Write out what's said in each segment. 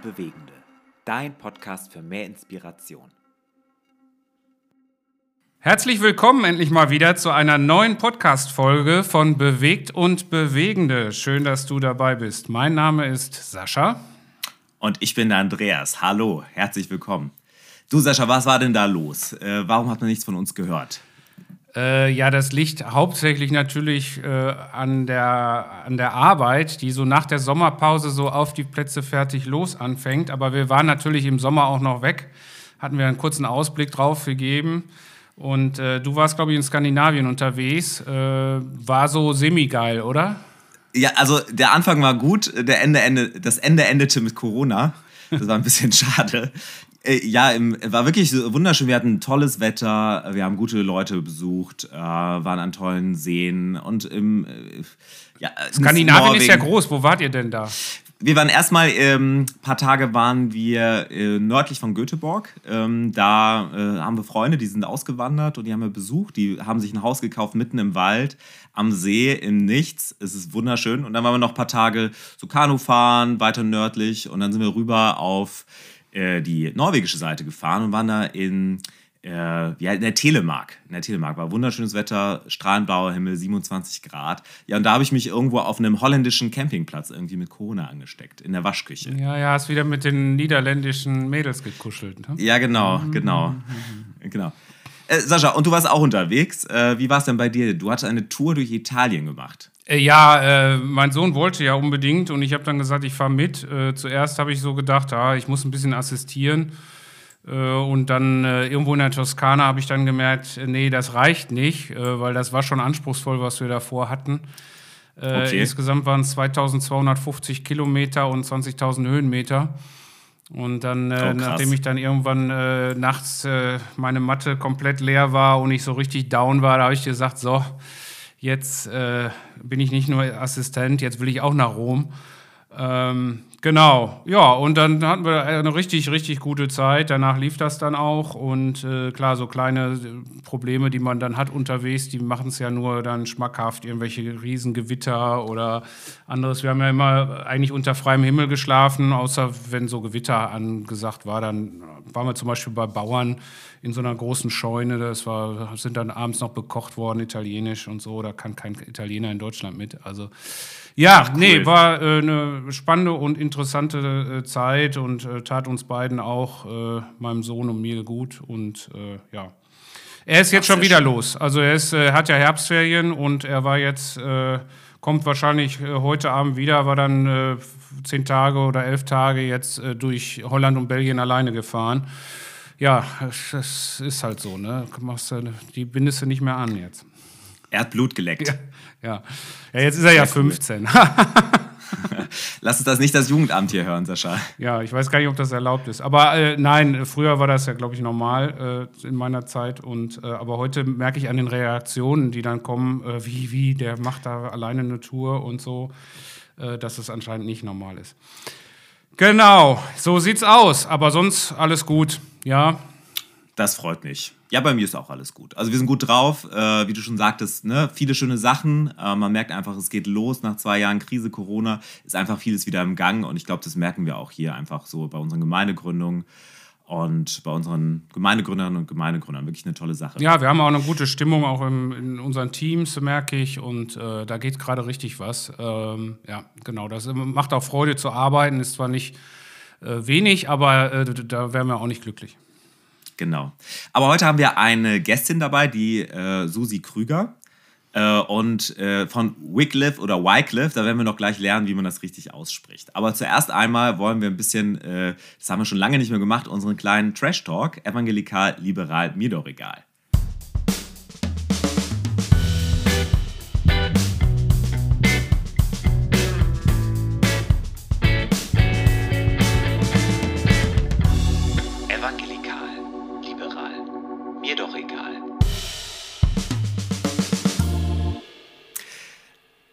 und Bewegende. Dein Podcast für mehr Inspiration. Herzlich willkommen endlich mal wieder zu einer neuen Podcast-Folge von Bewegt und Bewegende. Schön, dass du dabei bist. Mein Name ist Sascha. Und ich bin der Andreas. Hallo, herzlich willkommen. Du Sascha, was war denn da los? Äh, warum hat man nichts von uns gehört? Äh, ja, das liegt hauptsächlich natürlich äh, an, der, an der Arbeit, die so nach der Sommerpause so auf die Plätze fertig los anfängt. Aber wir waren natürlich im Sommer auch noch weg, hatten wir einen kurzen Ausblick drauf gegeben. Und äh, du warst, glaube ich, in Skandinavien unterwegs. Äh, war so semi-geil, oder? Ja, also der Anfang war gut, der Ende, Ende, das Ende endete mit Corona. Das war ein bisschen schade. Äh, ja, im, war wirklich wunderschön. Wir hatten tolles Wetter, wir haben gute Leute besucht, äh, waren an tollen Seen und im äh, ja, Skandinavien ist ja groß. Wo wart ihr denn da? Wir waren erstmal, ähm, paar Tage waren wir äh, nördlich von Göteborg. Ähm, da äh, haben wir Freunde, die sind ausgewandert und die haben wir besucht. Die haben sich ein Haus gekauft mitten im Wald, am See, im Nichts. Es ist wunderschön. Und dann waren wir noch ein paar Tage so Kanu fahren, weiter nördlich. Und dann sind wir rüber auf äh, die norwegische Seite gefahren und waren da in, äh, ja, in der Telemark. In der Telemark war wunderschönes Wetter, strahlend blauer Himmel, 27 Grad. Ja, und da habe ich mich irgendwo auf einem holländischen Campingplatz irgendwie mit Corona angesteckt, in der Waschküche. Ja, ja, hast wieder mit den niederländischen Mädels gekuschelt. Ne? Ja, genau, mhm. genau. genau. Äh, Sascha, und du warst auch unterwegs. Äh, wie war es denn bei dir? Du hattest eine Tour durch Italien gemacht. Äh, ja, äh, mein Sohn wollte ja unbedingt und ich habe dann gesagt, ich fahre mit. Äh, zuerst habe ich so gedacht, ah, ich muss ein bisschen assistieren. Äh, und dann äh, irgendwo in der Toskana habe ich dann gemerkt, äh, nee, das reicht nicht, weil das war schon anspruchsvoll, was wir davor hatten. Okay. Insgesamt waren es 2250 Kilometer und 20.000 Höhenmeter. Und dann, oh, nachdem ich dann irgendwann nachts meine Matte komplett leer war und ich so richtig down war, da habe ich gesagt, so, Jetzt äh, bin ich nicht nur Assistent, jetzt will ich auch nach Rom. Ähm, genau, ja, und dann hatten wir eine richtig, richtig gute Zeit. Danach lief das dann auch. Und äh, klar, so kleine äh, Probleme, die man dann hat unterwegs, die machen es ja nur dann schmackhaft, irgendwelche Riesengewitter oder anderes. Wir haben ja immer eigentlich unter freiem Himmel geschlafen, außer wenn so Gewitter angesagt war. Dann waren wir zum Beispiel bei Bauern in so einer großen Scheune. Das war, sind dann abends noch bekocht worden, italienisch und so. Da kann kein Italiener in Deutschland mit. Also ja, Ach, cool. nee, war äh, eine spannende und interessante äh, Zeit und äh, tat uns beiden auch, äh, meinem Sohn und mir gut. Und äh, ja. Er ist jetzt Ach, schon wieder schön. los. Also er ist, äh, hat ja Herbstferien und er war jetzt, kommt wahrscheinlich heute Abend wieder, war dann zehn Tage oder elf Tage jetzt durch Holland und Belgien alleine gefahren ja, das ist halt so, ne? Die bindest du nicht mehr an jetzt. Er hat Blut geleckt. Ja, ja. ja jetzt ist er ja 15. Lass uns das nicht das Jugendamt hier hören, Sascha. Ja, ich weiß gar nicht, ob das erlaubt ist. Aber äh, nein, früher war das ja, glaube ich, normal äh, in meiner Zeit. Und, äh, aber heute merke ich an den Reaktionen, die dann kommen, äh, wie, wie, der macht da alleine eine Tour und so, äh, dass es anscheinend nicht normal ist. Genau, so sieht's aus. Aber sonst alles gut. Ja. Das freut mich. Ja, bei mir ist auch alles gut. Also wir sind gut drauf, äh, wie du schon sagtest, ne? viele schöne Sachen. Äh, man merkt einfach, es geht los nach zwei Jahren Krise, Corona, ist einfach vieles wieder im Gang und ich glaube, das merken wir auch hier einfach so bei unseren Gemeindegründungen und bei unseren Gemeindegründern und Gemeindegründern. Wirklich eine tolle Sache. Ja, wir haben auch eine gute Stimmung auch im, in unseren Teams, merke ich, und äh, da geht gerade richtig was. Ähm, ja, genau, das macht auch Freude zu arbeiten, ist zwar nicht äh, wenig, aber äh, da wären wir auch nicht glücklich. Genau. Aber heute haben wir eine Gästin dabei, die äh, Susi Krüger. Äh, und äh, von Wycliffe oder Wycliffe, da werden wir noch gleich lernen, wie man das richtig ausspricht. Aber zuerst einmal wollen wir ein bisschen, äh, das haben wir schon lange nicht mehr gemacht, unseren kleinen Trash Talk, evangelikal, liberal, mir doch egal.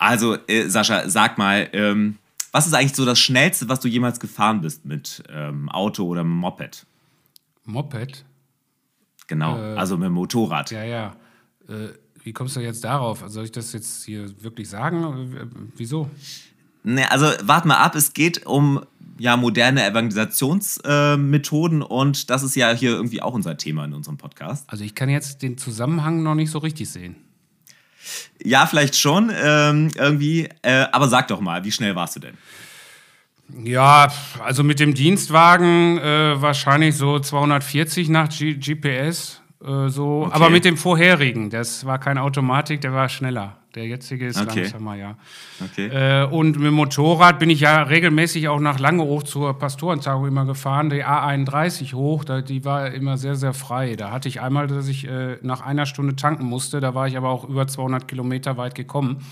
Also, äh, Sascha, sag mal, ähm, was ist eigentlich so das Schnellste, was du jemals gefahren bist mit ähm, Auto oder Moped? Moped? Genau, äh, also mit dem Motorrad. Ja, ja. Äh, wie kommst du jetzt darauf? Soll ich das jetzt hier wirklich sagen? Wieso? Ne, also warte mal ab, es geht um ja, moderne Evangelisationsmethoden äh, und das ist ja hier irgendwie auch unser Thema in unserem Podcast. Also ich kann jetzt den Zusammenhang noch nicht so richtig sehen. Ja, vielleicht schon ähm, irgendwie, äh, aber sag doch mal, wie schnell warst du denn? Ja, also mit dem Dienstwagen äh, wahrscheinlich so 240 nach G GPS. Äh, so, okay. aber mit dem vorherigen, das war keine Automatik, der war schneller. Der jetzige ist okay. langsamer, ja. Okay. Äh, und mit dem Motorrad bin ich ja regelmäßig auch nach Lange hoch zur Pastorentagung immer gefahren, die A31 hoch, da, die war immer sehr, sehr frei. Da hatte ich einmal, dass ich äh, nach einer Stunde tanken musste, da war ich aber auch über 200 Kilometer weit gekommen.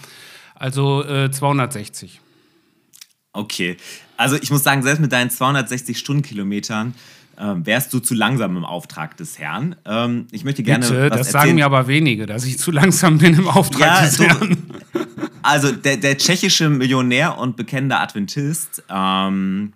Also äh, 260. Okay. Also ich muss sagen, selbst mit deinen 260 Stundenkilometern ähm, wärst du zu langsam im Auftrag des Herrn. Ähm, ich möchte gerne. Bitte, das erzählen. sagen mir aber wenige, dass ich zu langsam bin im Auftrag ja, des so, Herrn. Also der, der, tschechische Millionär und bekennender Adventist. Ähm,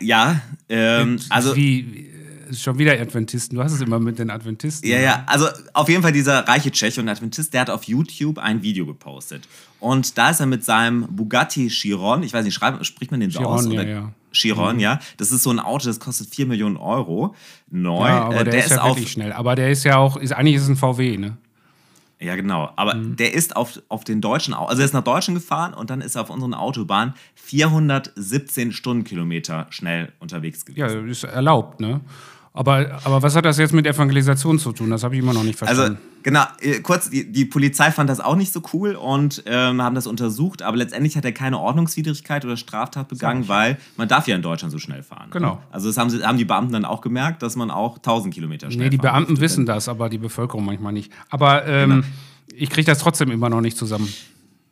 ja, ähm, also. Wie, schon wieder Adventisten. Du hast es immer mit den Adventisten. Ja, ja. Also auf jeden Fall dieser reiche Tscheche und Adventist, der hat auf YouTube ein Video gepostet. Und da ist er mit seinem Bugatti Chiron, ich weiß nicht, spricht man den so Chiron, aus? Oder? Ja, ja. Chiron, mhm. ja. Das ist so ein Auto, das kostet 4 Millionen Euro. Neu. Ja, aber der, der ist, ist ja wirklich schnell. Aber der ist ja auch, ist, eigentlich ist es ein VW, ne? Ja, genau. Aber mhm. der ist auf, auf den deutschen, also er ist nach Deutschland gefahren und dann ist er auf unseren Autobahnen 417 Stundenkilometer schnell unterwegs gewesen. Ja, ist erlaubt, ne? Aber, aber was hat das jetzt mit Evangelisation zu tun? Das habe ich immer noch nicht also, verstanden. Also, genau, äh, kurz, die, die Polizei fand das auch nicht so cool und ähm, haben das untersucht, aber letztendlich hat er keine Ordnungswidrigkeit oder Straftat begangen, weil man darf ja in Deutschland so schnell fahren. Genau. Also das haben, sie, haben die Beamten dann auch gemerkt, dass man auch 1000 Kilometer schnell Nee, die Beamten wissen das, aber die Bevölkerung manchmal nicht. Aber ähm, genau. ich kriege das trotzdem immer noch nicht zusammen.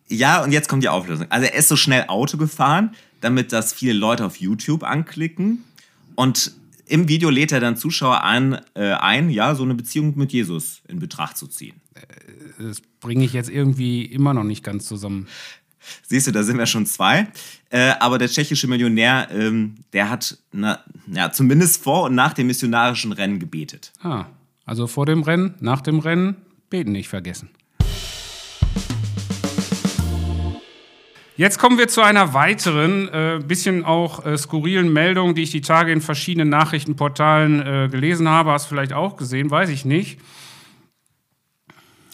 Ja, und jetzt kommt die Auflösung. Also er ist so schnell Auto gefahren, damit das viele Leute auf YouTube anklicken und im Video lädt er dann Zuschauer ein, äh, ein, ja, so eine Beziehung mit Jesus in Betracht zu ziehen. Äh, das bringe ich jetzt irgendwie immer noch nicht ganz zusammen. Siehst du, da sind wir schon zwei. Äh, aber der tschechische Millionär, ähm, der hat na, ja, zumindest vor und nach dem missionarischen Rennen gebetet. Ah, also vor dem Rennen, nach dem Rennen, beten nicht vergessen. Jetzt kommen wir zu einer weiteren, äh, bisschen auch äh, skurrilen Meldung, die ich die Tage in verschiedenen Nachrichtenportalen äh, gelesen habe. Hast du vielleicht auch gesehen, weiß ich nicht.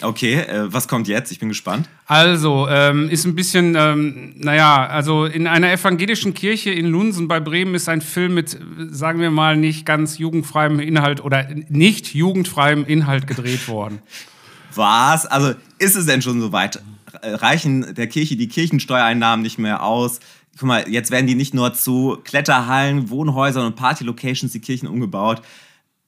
Okay, äh, was kommt jetzt? Ich bin gespannt. Also, ähm, ist ein bisschen, ähm, naja, also in einer evangelischen Kirche in Lunsen bei Bremen ist ein Film mit, sagen wir mal, nicht ganz jugendfreiem Inhalt oder nicht jugendfreiem Inhalt gedreht worden. Was? Also, ist es denn schon so weit? Reichen der Kirche die Kirchensteuereinnahmen nicht mehr aus. Guck mal, jetzt werden die nicht nur zu Kletterhallen, Wohnhäusern und Partylocations die Kirchen umgebaut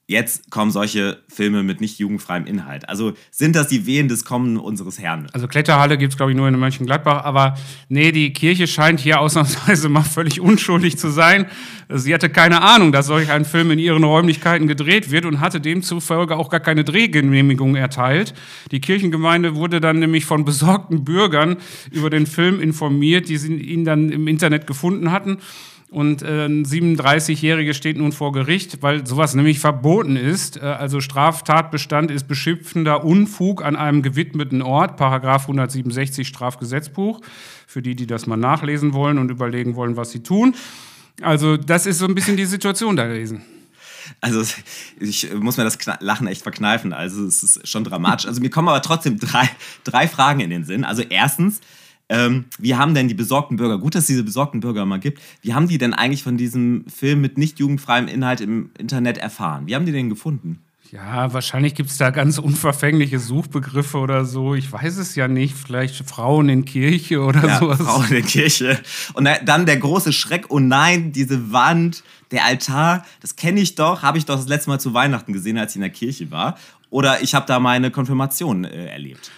jetzt kommen solche Filme mit nicht jugendfreiem Inhalt. Also sind das die Wehen des Kommen unseres Herrn? Also Kletterhalle gibt es, glaube ich, nur in Mönchengladbach. Aber nee, die Kirche scheint hier ausnahmsweise mal völlig unschuldig zu sein. Sie hatte keine Ahnung, dass solch ein Film in ihren Räumlichkeiten gedreht wird und hatte demzufolge auch gar keine Drehgenehmigung erteilt. Die Kirchengemeinde wurde dann nämlich von besorgten Bürgern über den Film informiert, die ihn dann im Internet gefunden hatten. Und äh, ein 37-Jähriger steht nun vor Gericht, weil sowas nämlich verboten ist. Äh, also Straftatbestand ist beschimpfender Unfug an einem gewidmeten Ort, Paragraph 167 Strafgesetzbuch, für die, die das mal nachlesen wollen und überlegen wollen, was sie tun. Also das ist so ein bisschen die Situation da gewesen. Also ich muss mir das Lachen echt verkneifen. Also es ist schon dramatisch. Also mir kommen aber trotzdem drei, drei Fragen in den Sinn. Also erstens, ähm, wie haben denn die besorgten Bürger, gut, dass es diese besorgten Bürger mal gibt, wie haben die denn eigentlich von diesem Film mit nicht jugendfreiem Inhalt im Internet erfahren? Wie haben die den gefunden? Ja, wahrscheinlich gibt es da ganz unverfängliche Suchbegriffe oder so. Ich weiß es ja nicht. Vielleicht Frauen in Kirche oder ja, sowas. Frauen in Kirche. Und dann der große Schreck, oh nein, diese Wand, der Altar, das kenne ich doch, habe ich doch das letzte Mal zu Weihnachten gesehen, als ich in der Kirche war. Oder ich habe da meine Konfirmation äh, erlebt.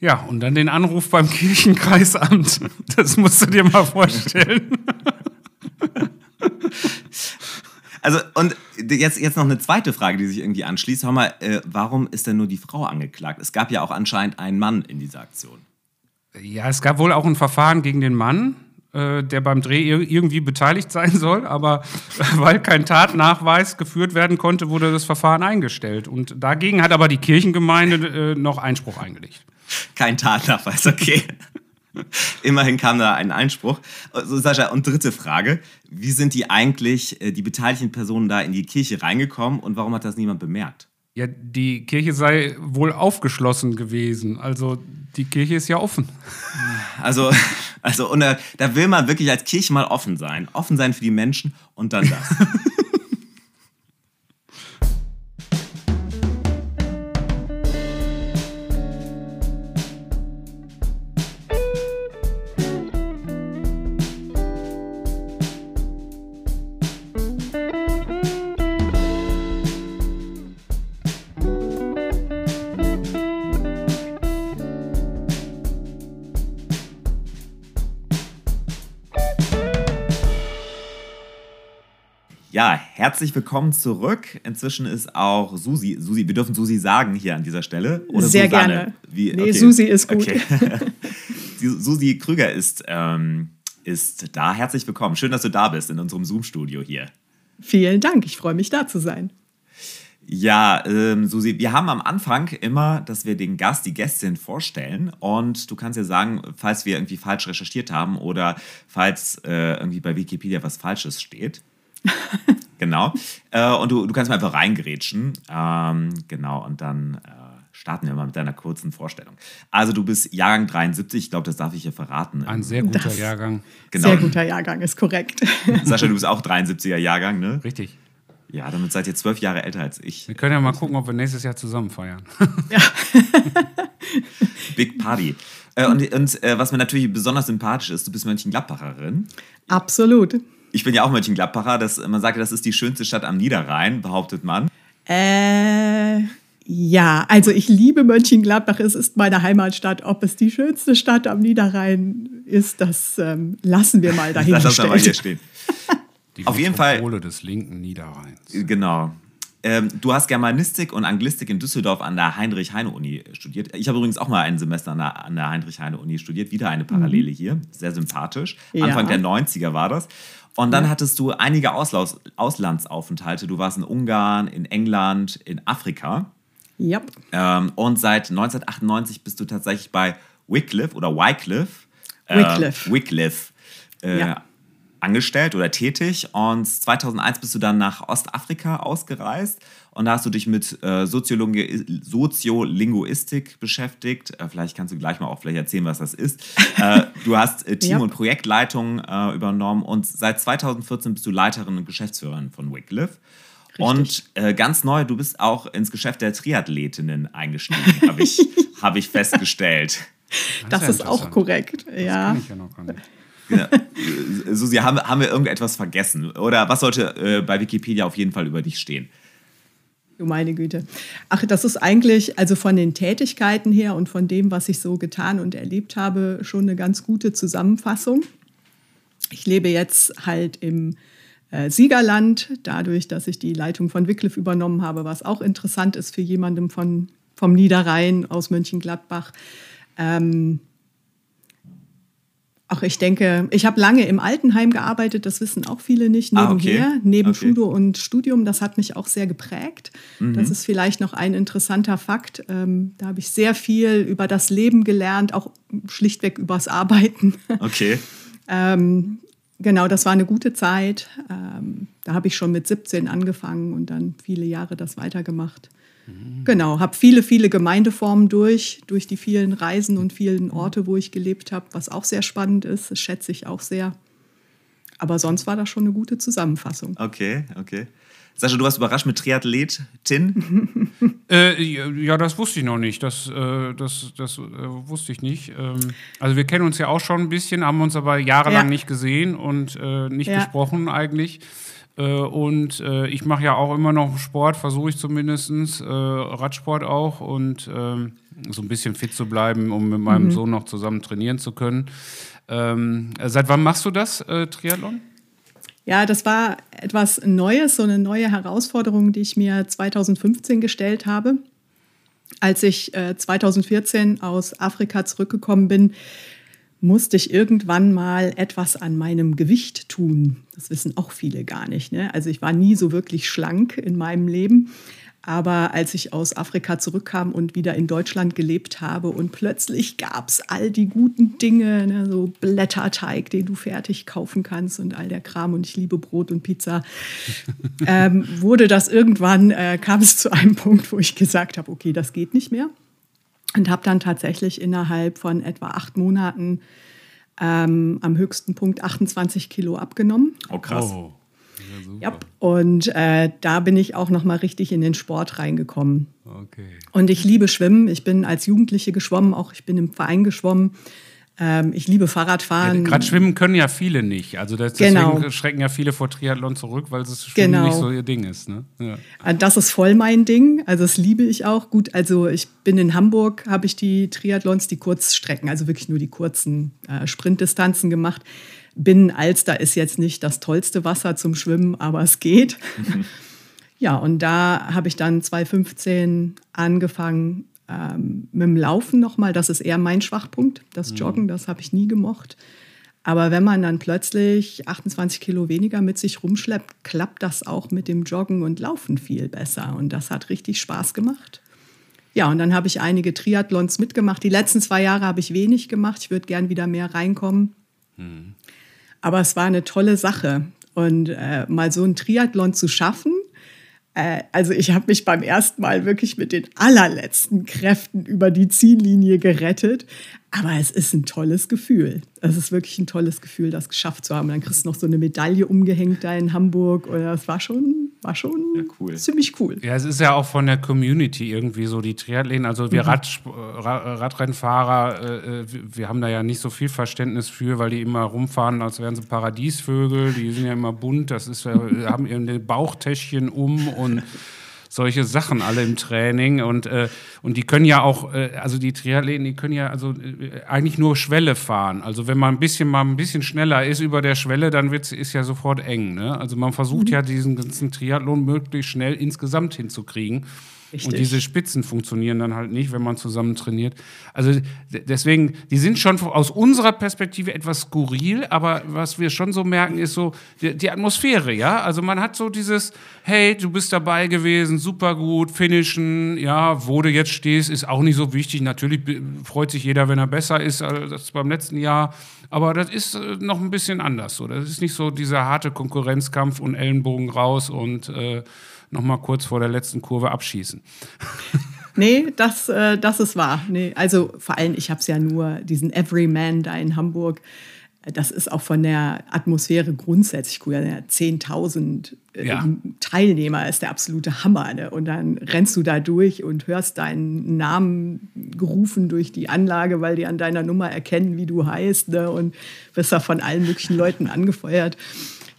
Ja, und dann den Anruf beim Kirchenkreisamt. Das musst du dir mal vorstellen. Also, und jetzt, jetzt noch eine zweite Frage, die sich irgendwie anschließt. Hör mal, äh, warum ist denn nur die Frau angeklagt? Es gab ja auch anscheinend einen Mann in dieser Aktion. Ja, es gab wohl auch ein Verfahren gegen den Mann, äh, der beim Dreh irgendwie beteiligt sein soll, aber weil kein Tatnachweis geführt werden konnte, wurde das Verfahren eingestellt. Und dagegen hat aber die Kirchengemeinde äh, noch Einspruch eingelegt. Kein Tatnachweis, okay. Immerhin kam da ein Einspruch. So, Sascha, und dritte Frage. Wie sind die eigentlich, äh, die beteiligten Personen da in die Kirche reingekommen und warum hat das niemand bemerkt? Ja, die Kirche sei wohl aufgeschlossen gewesen. Also die Kirche ist ja offen. Also, also und da, da will man wirklich als Kirche mal offen sein. Offen sein für die Menschen und dann das. herzlich willkommen zurück. Inzwischen ist auch Susi, Susi, wir dürfen Susi sagen hier an dieser Stelle. Oder Sehr Susanne? gerne. Wie, nee, okay. Susi ist gut. Okay. Susi Krüger ist, ähm, ist da. Herzlich willkommen. Schön, dass du da bist in unserem Zoom-Studio hier. Vielen Dank. Ich freue mich, da zu sein. Ja, ähm, Susi, wir haben am Anfang immer, dass wir den Gast, die Gästin vorstellen. Und du kannst ja sagen, falls wir irgendwie falsch recherchiert haben oder falls äh, irgendwie bei Wikipedia was Falsches steht. genau. Äh, und du, du kannst mal einfach reingrätschen. Ähm, genau, und dann äh, starten wir mal mit deiner kurzen Vorstellung. Also du bist Jahrgang 73, ich glaube, das darf ich hier verraten. Ein sehr guter das Jahrgang. Genau. Sehr guter Jahrgang, ist korrekt. Sascha, du bist auch 73er Jahrgang, ne? Richtig. Ja, damit seid ihr zwölf Jahre älter als ich. Wir können ja mal gucken, ob wir nächstes Jahr zusammen feiern. Ja. Big Party. Äh, und und äh, was mir natürlich besonders sympathisch ist, du bist Mönchengladbacherin. Absolut ich bin ja auch Mönchengladbacher, das, man sagt, das ist die schönste Stadt am Niederrhein, behauptet man. Äh, ja, also ich liebe Mönchengladbach, es ist meine Heimatstadt. Ob es die schönste Stadt am Niederrhein ist, das ähm, lassen wir mal dahin. Lass das mal hier stehen. Die Auf jeden Fall. des linken Niederrheins. Genau. Ähm, du hast Germanistik und Anglistik in Düsseldorf an der Heinrich-Heine-Uni studiert. Ich habe übrigens auch mal ein Semester an der, an der Heinrich-Heine-Uni studiert. Wieder eine Parallele mhm. hier. Sehr sympathisch. Ja. Anfang der 90er war das. Und dann ja. hattest du einige Auslaus Auslandsaufenthalte. Du warst in Ungarn, in England, in Afrika. Yep. Ähm, und seit 1998 bist du tatsächlich bei Wycliffe oder Wycliffe. Äh, Wycliffe. Wycliffe. Äh, ja angestellt oder tätig und 2001 bist du dann nach Ostafrika ausgereist und da hast du dich mit äh, Soziolinguistik beschäftigt. Äh, vielleicht kannst du gleich mal auch vielleicht erzählen, was das ist. Äh, du hast äh, Team- ja. und Projektleitung übernommen und seit 2014 bist du Leiterin und Geschäftsführerin von Wycliffe. Und äh, ganz neu, du bist auch ins Geschäft der Triathletinnen eingestiegen, habe ich, hab ich festgestellt. Das, das ist, auch korrekt, ja. Das ich ja noch gar nicht. Ja. Susi, haben, haben wir irgendetwas vergessen? Oder was sollte äh, bei Wikipedia auf jeden Fall über dich stehen? Du meine Güte. Ach, das ist eigentlich, also von den Tätigkeiten her und von dem, was ich so getan und erlebt habe, schon eine ganz gute Zusammenfassung. Ich lebe jetzt halt im äh, Siegerland, dadurch, dass ich die Leitung von Wycliffe übernommen habe, was auch interessant ist für jemanden von, vom Niederrhein aus Mönchengladbach. Ähm, Ach, ich denke, ich habe lange im Altenheim gearbeitet, das wissen auch viele nicht, nebenher, ah, okay. neben okay. Schule und Studium. Das hat mich auch sehr geprägt. Mhm. Das ist vielleicht noch ein interessanter Fakt. Ähm, da habe ich sehr viel über das Leben gelernt, auch schlichtweg übers Arbeiten. Okay. ähm, genau, das war eine gute Zeit. Ähm, da habe ich schon mit 17 angefangen und dann viele Jahre das weitergemacht. Genau, habe viele, viele Gemeindeformen durch, durch die vielen Reisen und vielen Orte, wo ich gelebt habe, was auch sehr spannend ist. Das schätze ich auch sehr. Aber sonst war das schon eine gute Zusammenfassung. Okay, okay. Sascha, du warst überrascht mit Triathletin? äh, ja, das wusste ich noch nicht. Das, äh, das, das äh, wusste ich nicht. Ähm, also wir kennen uns ja auch schon ein bisschen, haben uns aber jahrelang ja. nicht gesehen und äh, nicht ja. gesprochen eigentlich. Äh, und äh, ich mache ja auch immer noch Sport, versuche ich zumindest, äh, Radsport auch und ähm, so ein bisschen fit zu bleiben, um mit meinem mhm. Sohn noch zusammen trainieren zu können. Ähm, seit wann machst du das, Triathlon? Ja, das war etwas Neues, so eine neue Herausforderung, die ich mir 2015 gestellt habe. Als ich 2014 aus Afrika zurückgekommen bin, musste ich irgendwann mal etwas an meinem Gewicht tun. Das wissen auch viele gar nicht. Ne? Also ich war nie so wirklich schlank in meinem Leben. Aber als ich aus Afrika zurückkam und wieder in Deutschland gelebt habe und plötzlich gab es all die guten Dinge, ne, so Blätterteig, den du fertig kaufen kannst und all der Kram und ich liebe Brot und Pizza, ähm, wurde das irgendwann, äh, kam es zu einem Punkt, wo ich gesagt habe, okay, das geht nicht mehr. Und habe dann tatsächlich innerhalb von etwa acht Monaten ähm, am höchsten Punkt 28 Kilo abgenommen. Oh, krass. Oh. Ja, und äh, da bin ich auch noch mal richtig in den Sport reingekommen. Okay. Und ich liebe Schwimmen. Ich bin als Jugendliche geschwommen, auch ich bin im Verein geschwommen. Ähm, ich liebe Fahrradfahren. Gerade schwimmen können ja viele nicht. Also das, Genau. deswegen schrecken ja viele vor Triathlon zurück, weil das Schwimmen Genau. nicht so ihr Ding ist. Ne? Ja. Äh, Das ist voll mein Ding. Also das liebe ich auch. Gut, also ich bin in Hamburg, habe ich die Triathlons, die Kurzstrecken, also wirklich nur die kurzen äh, Sprintdistanzen gemacht. Binnen Alster ist jetzt nicht das tollste Wasser zum Schwimmen, aber es geht. Ja, und da habe ich dann 2015 angefangen ähm, mit dem Laufen nochmal. Das ist eher mein Schwachpunkt. Das Joggen, das habe ich nie gemocht. Aber wenn man dann plötzlich 28 Kilo weniger mit sich rumschleppt, klappt das auch mit dem Joggen und Laufen viel besser. Und das hat richtig Spaß gemacht. Ja, und dann habe ich einige Triathlons mitgemacht. Die letzten zwei Jahre habe ich wenig gemacht. Ich würde gern wieder mehr reinkommen. Aber es war eine tolle Sache. Und äh, mal so einen Triathlon zu schaffen, äh, also ich habe mich beim ersten Mal wirklich mit den allerletzten Kräften über die Ziellinie gerettet. Aber es ist ein tolles Gefühl. Es ist wirklich ein tolles Gefühl, das geschafft zu haben. Dann kriegst du noch so eine Medaille umgehängt da in Hamburg. Und das war schon, war schon Ja, cool. ziemlich cool. Ja, es ist ja auch von der Community irgendwie so, die Triathleten, also Mhm. wir Rad, Ra- Radrennfahrer, äh, äh, wir- haben da ja nicht so viel Verständnis für, weil die immer rumfahren, als wären sie Paradiesvögel, die sind ja immer bunt, das ist ja, haben ihre Bauchtäschchen um und solche Sachen alle im Training und, äh, und die können ja auch, äh, also die Triathleten, die können ja also äh, eigentlich nur Schwelle fahren. Also wenn man ein bisschen mal ein bisschen schneller ist über der Schwelle, dann wird's, ist ja sofort eng. Ne? Also man versucht ja diesen ganzen Triathlon möglichst schnell insgesamt hinzukriegen. Richtig. Und diese Spitzen funktionieren dann halt nicht, wenn man zusammen trainiert. Also deswegen, die sind schon aus unserer Perspektive etwas skurril, aber was wir schon so merken, ist so die, die Atmosphäre, ja. Also man hat so dieses, hey, du bist dabei gewesen, super gut, finishen, ja, wo du jetzt stehst, ist auch nicht so wichtig. Natürlich freut sich jeder, wenn er besser ist als beim letzten Jahr. Aber das ist äh, noch ein bisschen anders. So. Das ist nicht so dieser harte Konkurrenzkampf und Ellenbogen raus und äh, noch mal kurz vor der letzten Kurve abschießen. Nee, das, äh, das ist wahr. Nee, also vor allem, ich habe es ja nur, diesen Everyman da in Hamburg. Äh, Das ist auch von der Atmosphäre grundsätzlich cool. Ja, 10.000 äh, Ja. Teilnehmer ist der absolute Hammer. Ne? Und dann rennst du da durch und hörst deinen Namen gerufen durch die Anlage, weil die an deiner Nummer erkennen, wie du heißt. Ne? Und wirst da von allen möglichen Leuten angefeuert.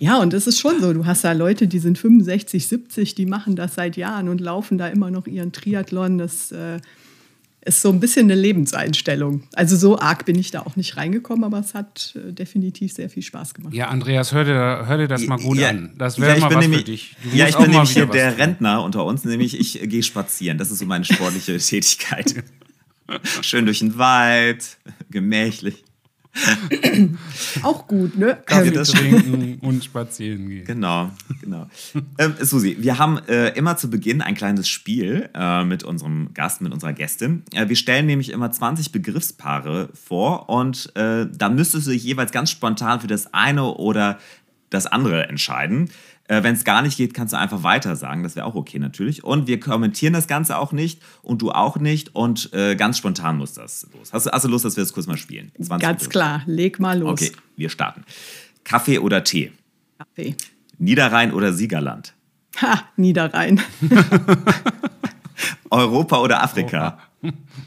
Ja, und es ist schon so. Du hast da Leute, die sind 65, 70, die machen das seit Jahren und laufen da immer noch ihren Triathlon. Das äh, ist so ein bisschen eine Lebenseinstellung. Also so arg bin ich da auch nicht reingekommen, aber es hat äh, definitiv sehr viel Spaß gemacht. Ja, Andreas, hör dir, hör dir das mal gut Ja, an. Das ja, wäre ich mal bin was nämlich, für dich. Du Ja, ich bin nämlich hier der. Rentner unter uns, nämlich ich äh, gehe spazieren. Das ist so meine sportliche Tätigkeit. Schön durch den Wald, gemächlich. Auch gut, ne? Kaffee das trinken und spazieren gehen. Genau, genau. ähm, Susi, wir haben äh, immer zu Beginn ein kleines Spiel äh, mit unserem Gast, mit unserer Gästin. Äh, wir stellen nämlich immer 20 Begriffspaare vor und äh, da müsstest du dich jeweils ganz spontan für das eine oder das andere entscheiden. Äh, Wenn es gar nicht geht, kannst du einfach weiter sagen. Das wäre auch okay natürlich. Und wir kommentieren das Ganze auch nicht und du auch nicht. Und äh, ganz spontan muss das los. Hast, du- hast du Lust, dass wir das kurz mal spielen? 20 Ganz Begriffe. klar, leg mal los. Okay, wir starten. Kaffee oder Tee? Kaffee. Niederrhein oder Siegerland? Ha, Niederrhein. Europa oder Afrika?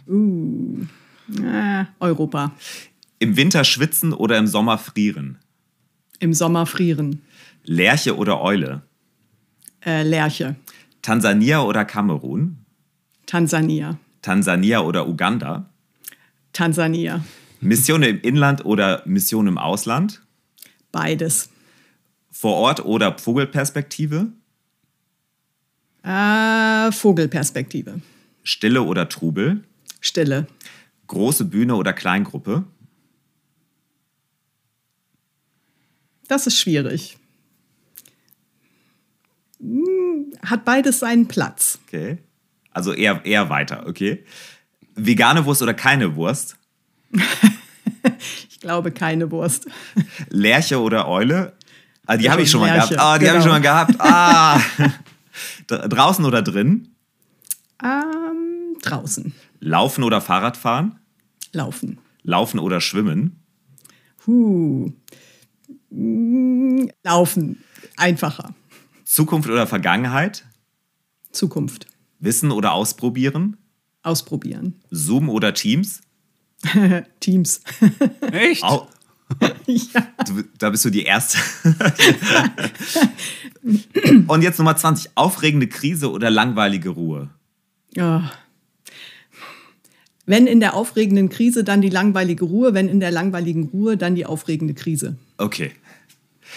äh, Europa. Im Winter schwitzen oder im Sommer frieren? Im Sommer frieren. Lerche oder Eule? Äh, Lerche. Tansania oder Kamerun? Tansania. Tansania oder Uganda? Tansania. Mission im Inland oder Mission im Ausland? Beides. Vor Ort oder Vogelperspektive? Äh, Vogelperspektive. Stille oder Trubel? Stille. Große Bühne oder Kleingruppe? Das ist schwierig. Hm, hat beides seinen Platz. Okay. Also eher, eher weiter, okay. Vegane Wurst oder keine Wurst? ich glaube keine Wurst. Lerche oder Eule? Ah, die habe ich schon mal Lerche, gehabt. Ah, die genau. habe ich schon mal gehabt. Ah. Dra- Draußen oder drin? Ähm, draußen. Laufen oder Fahrradfahren? Laufen. Laufen oder schwimmen? Huh. Mm, Laufen. Einfacher. Zukunft oder Vergangenheit? Zukunft. Wissen oder ausprobieren? Ausprobieren. Zoom oder Teams? Teams. Echt? Au ja. du, da bist du die Erste. Und jetzt Nummer 20. Aufregende Krise oder langweilige Ruhe? Ja. Wenn in der aufregenden Krise, dann die langweilige Ruhe. Wenn in der langweiligen Ruhe, dann die aufregende Krise. Okay.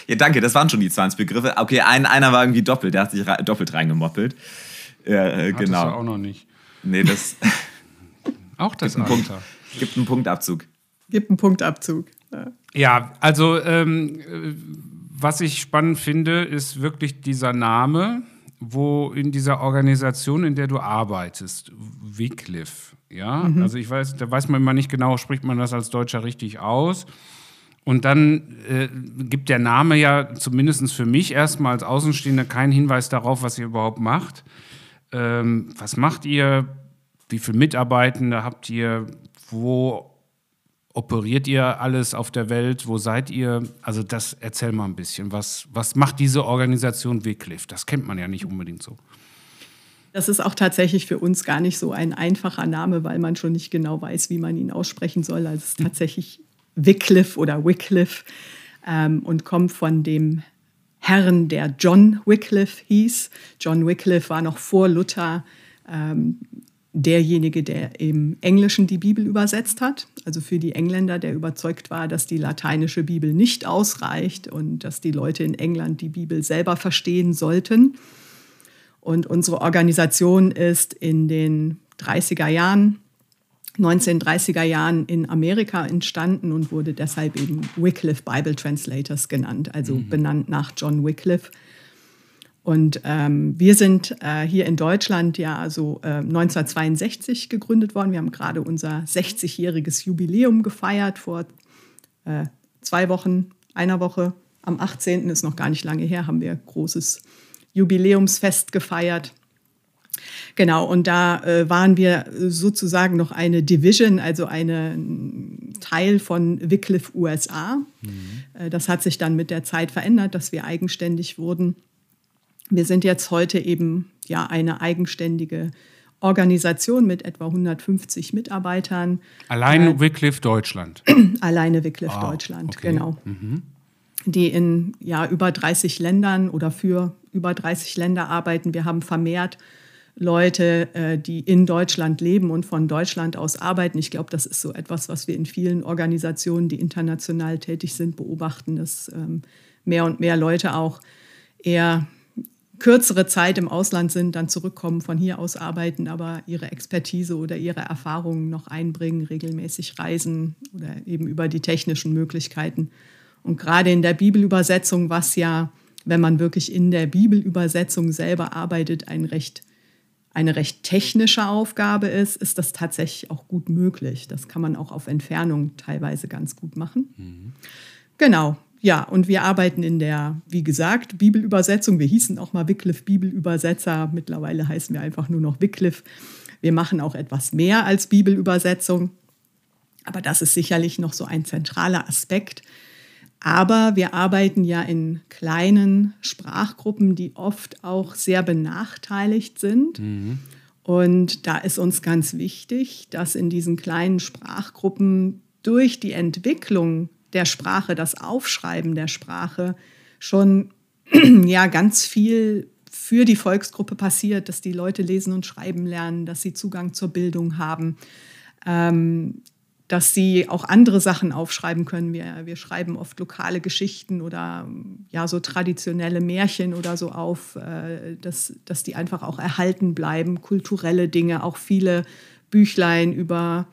Ja, danke, das waren schon die 20 Begriffe. Okay, ein, einer war irgendwie doppelt, der hat sich re doppelt reingemoppelt. Ja, äh, Hattest du genau. auch noch nicht. Nee, das Auch das einen Punkt, Alter. gibt einen Punktabzug. Gibt einen Punktabzug. Ja. Ja, also ähm, äh, was ich spannend finde, ist wirklich dieser Name, wo in dieser Organisation, in der du arbeitest, Wycliffe. Ja, also ich weiß, da weiß man immer nicht genau, spricht man das als Deutscher richtig aus. Und dann äh, gibt der Name ja zumindest für mich erstmal als Außenstehender keinen Hinweis darauf, was ihr überhaupt macht. Ähm, was macht ihr? Wie viele Mitarbeitende habt ihr? Wo operiert ihr alles auf der Welt? Wo seid ihr? Also das erzähl mal ein bisschen. Was, was macht diese Organisation Wycliffe? Das kennt man ja nicht unbedingt so. Das ist auch tatsächlich für uns gar nicht so ein einfacher Name, weil man schon nicht genau weiß, wie man ihn aussprechen soll. Also es ist tatsächlich Wycliffe oder Wycliffe ähm, und kommt von dem Herrn, der John Wycliffe hieß. John Wycliffe war noch vor Luther ähm, derjenige, der im Englischen die Bibel übersetzt hat. Also für die Engländer, der überzeugt war, dass die lateinische Bibel nicht ausreicht und dass die Leute in England die Bibel selber verstehen sollten. Und unsere Organisation ist in den 30er Jahren, 1930er Jahren in Amerika entstanden und wurde deshalb eben Wycliffe Bible Translators genannt, also benannt nach John Wycliffe. Und ähm, wir sind äh, hier in Deutschland ja also äh, 1962 gegründet worden. Wir haben gerade unser 60-jähriges Jubiläum gefeiert vor äh, zwei Wochen, einer Woche. Am 18. ist noch gar nicht lange her, haben wir großes Jubiläumsfest gefeiert. Genau, und da äh, waren wir sozusagen noch eine Division, also ein Teil von Wycliffe USA. Äh, das hat sich dann mit der Zeit verändert, dass wir eigenständig wurden. Wir sind jetzt heute eben ja eine eigenständige Organisation mit etwa 150 Mitarbeitern. Allein Wycliffe Deutschland. Alleine Wycliffe Ah, Deutschland, okay. genau. Die in ja, über 30 Ländern oder für über 30 Länder arbeiten. Wir haben vermehrt Leute, äh, die in Deutschland leben und von Deutschland aus arbeiten. Ich glaube, das ist so etwas, was wir in vielen Organisationen, die international tätig sind, beobachten, dass ähm, mehr und mehr Leute auch eher kürzere Zeit im Ausland sind, dann zurückkommen, von hier aus arbeiten, aber ihre Expertise oder ihre Erfahrungen noch einbringen, regelmäßig reisen oder eben über die technischen Möglichkeiten. Und gerade in der Bibelübersetzung, was ja, wenn man wirklich in der Bibelübersetzung selber arbeitet, ein recht, eine recht technische Aufgabe ist, ist das tatsächlich auch gut möglich. Das kann man auch auf Entfernung teilweise ganz gut machen. Genau, ja, und wir arbeiten in der, wie gesagt, Bibelübersetzung. Wir hießen auch mal Wycliffe Bibelübersetzer. Mittlerweile heißen wir einfach nur noch Wycliffe. Wir machen auch etwas mehr als Bibelübersetzung. Aber das ist sicherlich noch so ein zentraler Aspekt. Aber wir arbeiten ja in kleinen Sprachgruppen, die oft auch sehr benachteiligt sind. Und da ist uns ganz wichtig, dass in diesen kleinen Sprachgruppen durch die Entwicklung der Sprache, das Aufschreiben der Sprache schon ja ganz viel für die Volksgruppe passiert, dass die Leute lesen und schreiben lernen, dass sie Zugang zur Bildung haben, ähm, dass sie auch andere Sachen aufschreiben können. Wir, wir schreiben oft lokale Geschichten oder ja so traditionelle Märchen oder so auf, äh, dass, dass die einfach auch erhalten bleiben, kulturelle Dinge, auch viele Büchlein über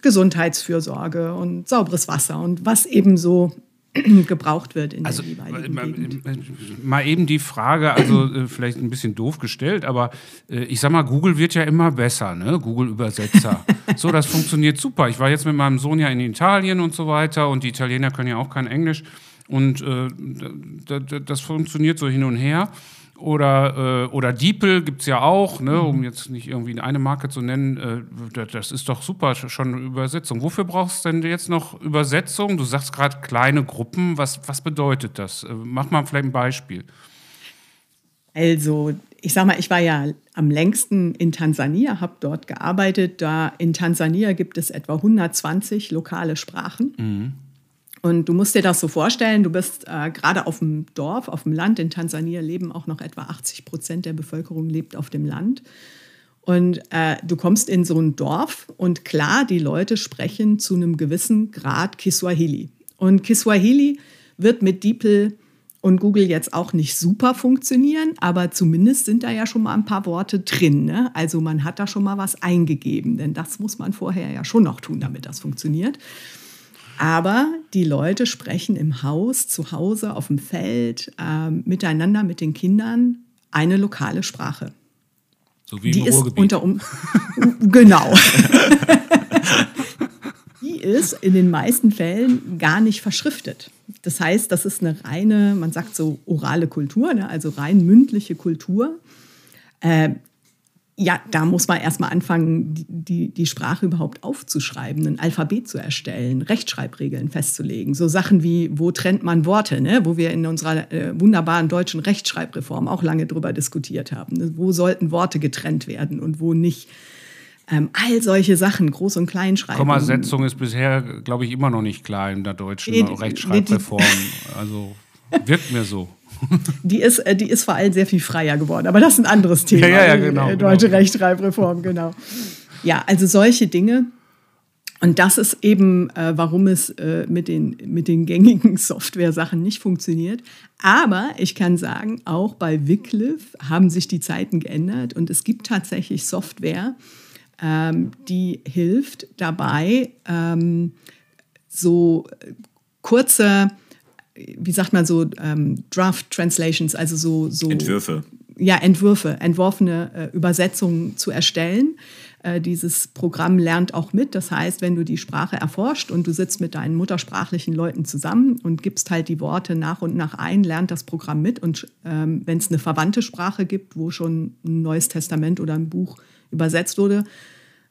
Gesundheitsfürsorge und sauberes Wasser und was eben so gebraucht wird in also, der jeweiligen mal, Gegend. Mal eben die Frage, also äh, vielleicht ein bisschen doof gestellt, aber äh, ich sag mal, Google wird ja immer besser, ne? Google-Übersetzer. so, das funktioniert super. Ich war jetzt mit meinem Sohn ja in Italien und so weiter und die Italiener können ja auch kein Englisch und äh, das funktioniert so hin und her. Oder, äh, oder Diepel gibt es ja auch, ne, um jetzt nicht irgendwie eine Marke zu nennen. Äh, das ist doch super, schon eine Übersetzung. Wofür brauchst du denn jetzt noch Übersetzung? Du sagst gerade kleine Gruppen. Was, was bedeutet das? Äh, mach mal vielleicht ein Beispiel. Also, ich sag mal, ich war ja am längsten in Tansania, habe dort gearbeitet. Da in Tansania gibt es etwa 120 lokale Sprachen. Mhm. Und du musst dir das so vorstellen, du bist äh, gerade auf dem Dorf, auf dem Land. In Tansania leben auch noch etwa 80 Prozent der Bevölkerung lebt auf dem Land. Und äh, du kommst in so ein Dorf und klar, die Leute sprechen zu einem gewissen Grad Kiswahili. Und Kiswahili wird mit DeepL und Google jetzt auch nicht super funktionieren, aber zumindest sind da ja schon mal ein paar Worte drin. Ne? Also man hat da schon mal was eingegeben, denn das muss man vorher ja schon noch tun, damit das funktioniert. Aber die Leute sprechen im Haus, zu Hause, auf dem Feld, äh, miteinander mit den Kindern eine lokale Sprache. So wie im die Ruhrgebiet. Ist unter um genau. die ist in den meisten Fällen gar nicht verschriftet. Das heißt, das ist eine reine, man sagt so orale Kultur, ne? also rein mündliche Kultur. Äh, ja, da muss man erstmal anfangen, die, die Sprache überhaupt aufzuschreiben, ein Alphabet zu erstellen, Rechtschreibregeln festzulegen. So Sachen wie, wo trennt man Worte, ne? wo wir in unserer äh, wunderbaren deutschen Rechtschreibreform auch lange drüber diskutiert haben. Ne? Wo sollten Worte getrennt werden und wo nicht? Ähm, all solche Sachen, Groß- und Kleinschreibung. Kommasetzung ist bisher, glaube ich, immer noch nicht klar in der deutschen nee, Rechtschreibreform. also wirkt mir so die ist, äh, die ist vor allem sehr viel freier geworden. Aber das ist ein anderes Thema. Ja, ja, genau. Die deutsche genau. Rechtschreibreform, genau. Ja, also solche Dinge. Und das ist eben, äh, warum es äh, mit, den, mit den gängigen Software-Sachen nicht funktioniert. Aber ich kann sagen, auch bei Wycliffe haben sich die Zeiten geändert und es gibt tatsächlich Software, ähm, die hilft dabei, ähm, so kurze wie sagt man so, ähm, Draft Translations, also so, so. Entwürfe. Ja, Entwürfe, entworfene äh, Übersetzungen zu erstellen. Äh, dieses Programm lernt auch mit. Das heißt, wenn du die Sprache erforscht und du sitzt mit deinen muttersprachlichen Leuten zusammen und gibst halt die Worte nach und nach ein, lernt das Programm mit. Und ähm, wenn es eine verwandte Sprache gibt, wo schon ein neues Testament oder ein Buch übersetzt wurde,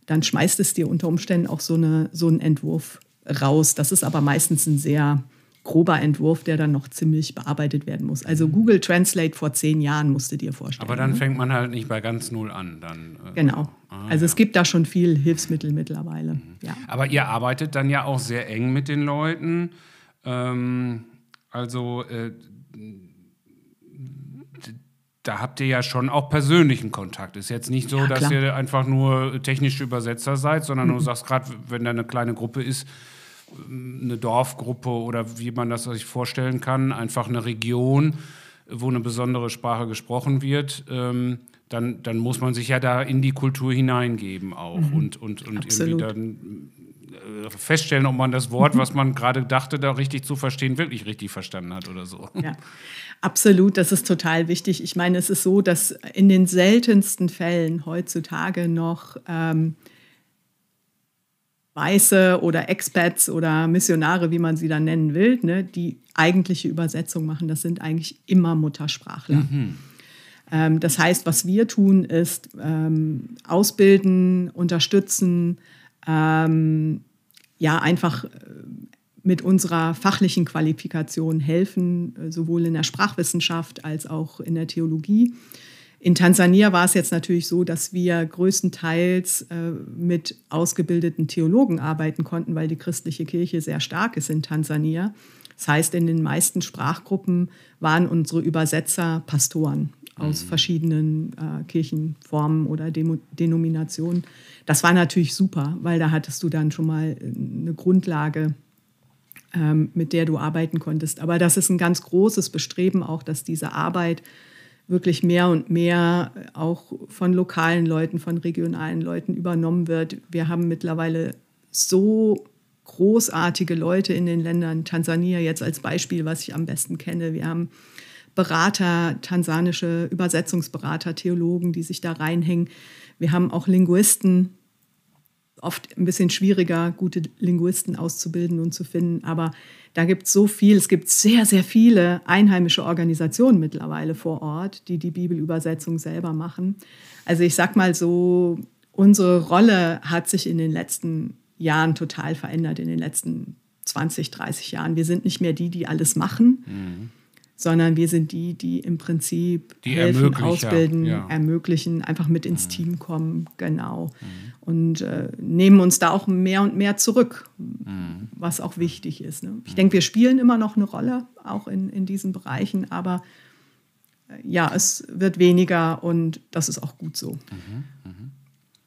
dann schmeißt es dir unter Umständen auch so, eine, so einen Entwurf raus. Das ist aber meistens ein sehr grober Entwurf, der dann noch ziemlich bearbeitet werden muss. Also Google Translate vor zehn Jahren musst du dir vorstellen. Aber dann ne? fängt man halt nicht bei ganz null an. Dann, äh, genau. Ah, also ja. es gibt da schon viel Hilfsmittel mittlerweile. Mhm. Ja. Aber ihr arbeitet dann ja auch sehr eng mit den Leuten. Ähm, also äh, da habt ihr ja schon auch persönlichen Kontakt. Ist jetzt nicht so, ja, dass ihr einfach nur technische Übersetzer seid, sondern mhm. du sagst gerade, wenn da eine kleine Gruppe ist, eine Dorfgruppe oder wie man das sich vorstellen kann, einfach eine Region, wo eine besondere Sprache gesprochen wird, ähm, dann, dann muss man sich ja da in die Kultur hineingeben auch mhm. und, und, und irgendwie dann äh, feststellen, ob man das Wort, was man gerade dachte, da richtig zu verstehen, wirklich richtig verstanden hat oder so. Ja, absolut, das ist total wichtig. Ich meine, es ist so, dass in den seltensten Fällen heutzutage noch ähm, Weiße oder Expats oder Missionare, wie man sie dann nennen will, ne, die eigentliche Übersetzung machen. Das sind eigentlich immer Muttersprachler. Mhm. Ähm, das heißt, was wir tun, ist ähm, ausbilden, unterstützen, ähm, ja, einfach äh, mit unserer fachlichen Qualifikation helfen, äh, sowohl in der Sprachwissenschaft als auch in der Theologie. In Tansania war es jetzt natürlich so, dass wir größtenteils äh, mit ausgebildeten Theologen arbeiten konnten, weil die christliche Kirche sehr stark ist in Tansania. Das heißt, in den meisten Sprachgruppen waren unsere Übersetzer Pastoren aus mhm. verschiedenen äh, Kirchenformen oder Demo Denominationen. Das war natürlich super, weil da hattest du dann schon mal eine Grundlage, ähm, mit der du arbeiten konntest. Aber das ist ein ganz großes Bestreben auch, dass diese Arbeit wirklich mehr und mehr auch von lokalen Leuten, von regionalen Leuten übernommen wird. Wir haben mittlerweile so großartige Leute in den Ländern. Tansania jetzt als Beispiel, was ich am besten kenne. Wir haben Berater, tansanische Übersetzungsberater, Theologen, die sich da reinhängen. Wir haben auch Linguisten, oft ein bisschen schwieriger, gute Linguisten auszubilden und zu finden. Aber da gibt es so viel. Es gibt sehr, sehr viele einheimische Organisationen mittlerweile vor Ort, die die Bibelübersetzung selber machen. Also ich sag mal so, unsere Rolle hat sich in den letzten Jahren total verändert, in den letzten 20, 30 Jahren. Wir sind nicht mehr die, die alles machen. Mhm sondern wir sind die, die im Prinzip die helfen, ausbilden, ja. ermöglichen, einfach mit ins mhm. Team kommen, genau. Mhm. Und äh, nehmen uns da auch mehr und mehr zurück, mhm. was auch wichtig ist. Ne? Ich denke, wir spielen immer noch eine Rolle, auch in, in diesen Bereichen, aber äh, ja, es wird weniger und das ist auch gut so.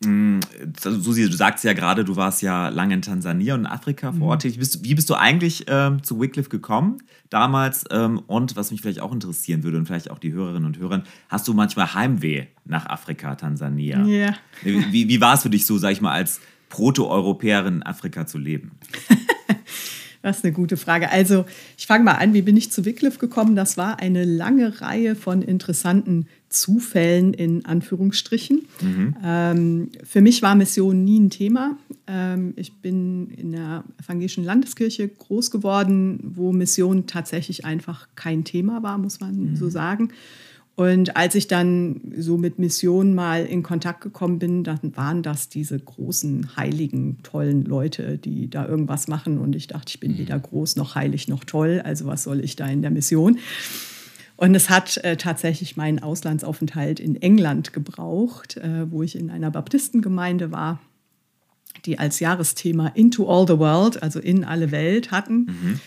Mm, Susi, du sagst ja gerade, du warst ja lange in Tansania und in Afrika vor Ort. Mhm. Wie bist du eigentlich ähm, zu Wycliffe gekommen damals? Ähm, und was mich vielleicht auch interessieren würde und vielleicht auch die Hörerinnen und Hörer, hast du manchmal Heimweh nach Afrika, Tansania? Ja. Wie, wie war es für dich so, sag ich mal, als Proto-Europäerin in Afrika zu leben? Das ist eine gute Frage. Also, ich fange mal an, wie bin ich zu Wycliffe gekommen? Das war eine lange Reihe von interessanten Zufällen in Anführungsstrichen. Mhm. Ähm, für mich war Mission nie ein Thema. Ähm, ich bin in der evangelischen Landeskirche groß geworden, wo Mission tatsächlich einfach kein Thema war, muss man mhm. so sagen. Und als ich dann so mit Missionen mal in Kontakt gekommen bin, dann waren das diese großen, heiligen, tollen Leute, die da irgendwas machen. Und ich dachte, ich bin mhm. weder groß noch heilig noch toll. Also was soll ich da in der Mission? Und es hat äh, tatsächlich meinen Auslandsaufenthalt in England gebraucht, äh, wo ich in einer Baptistengemeinde war, die als Jahresthema Into All the World, also in alle Welt hatten, mhm.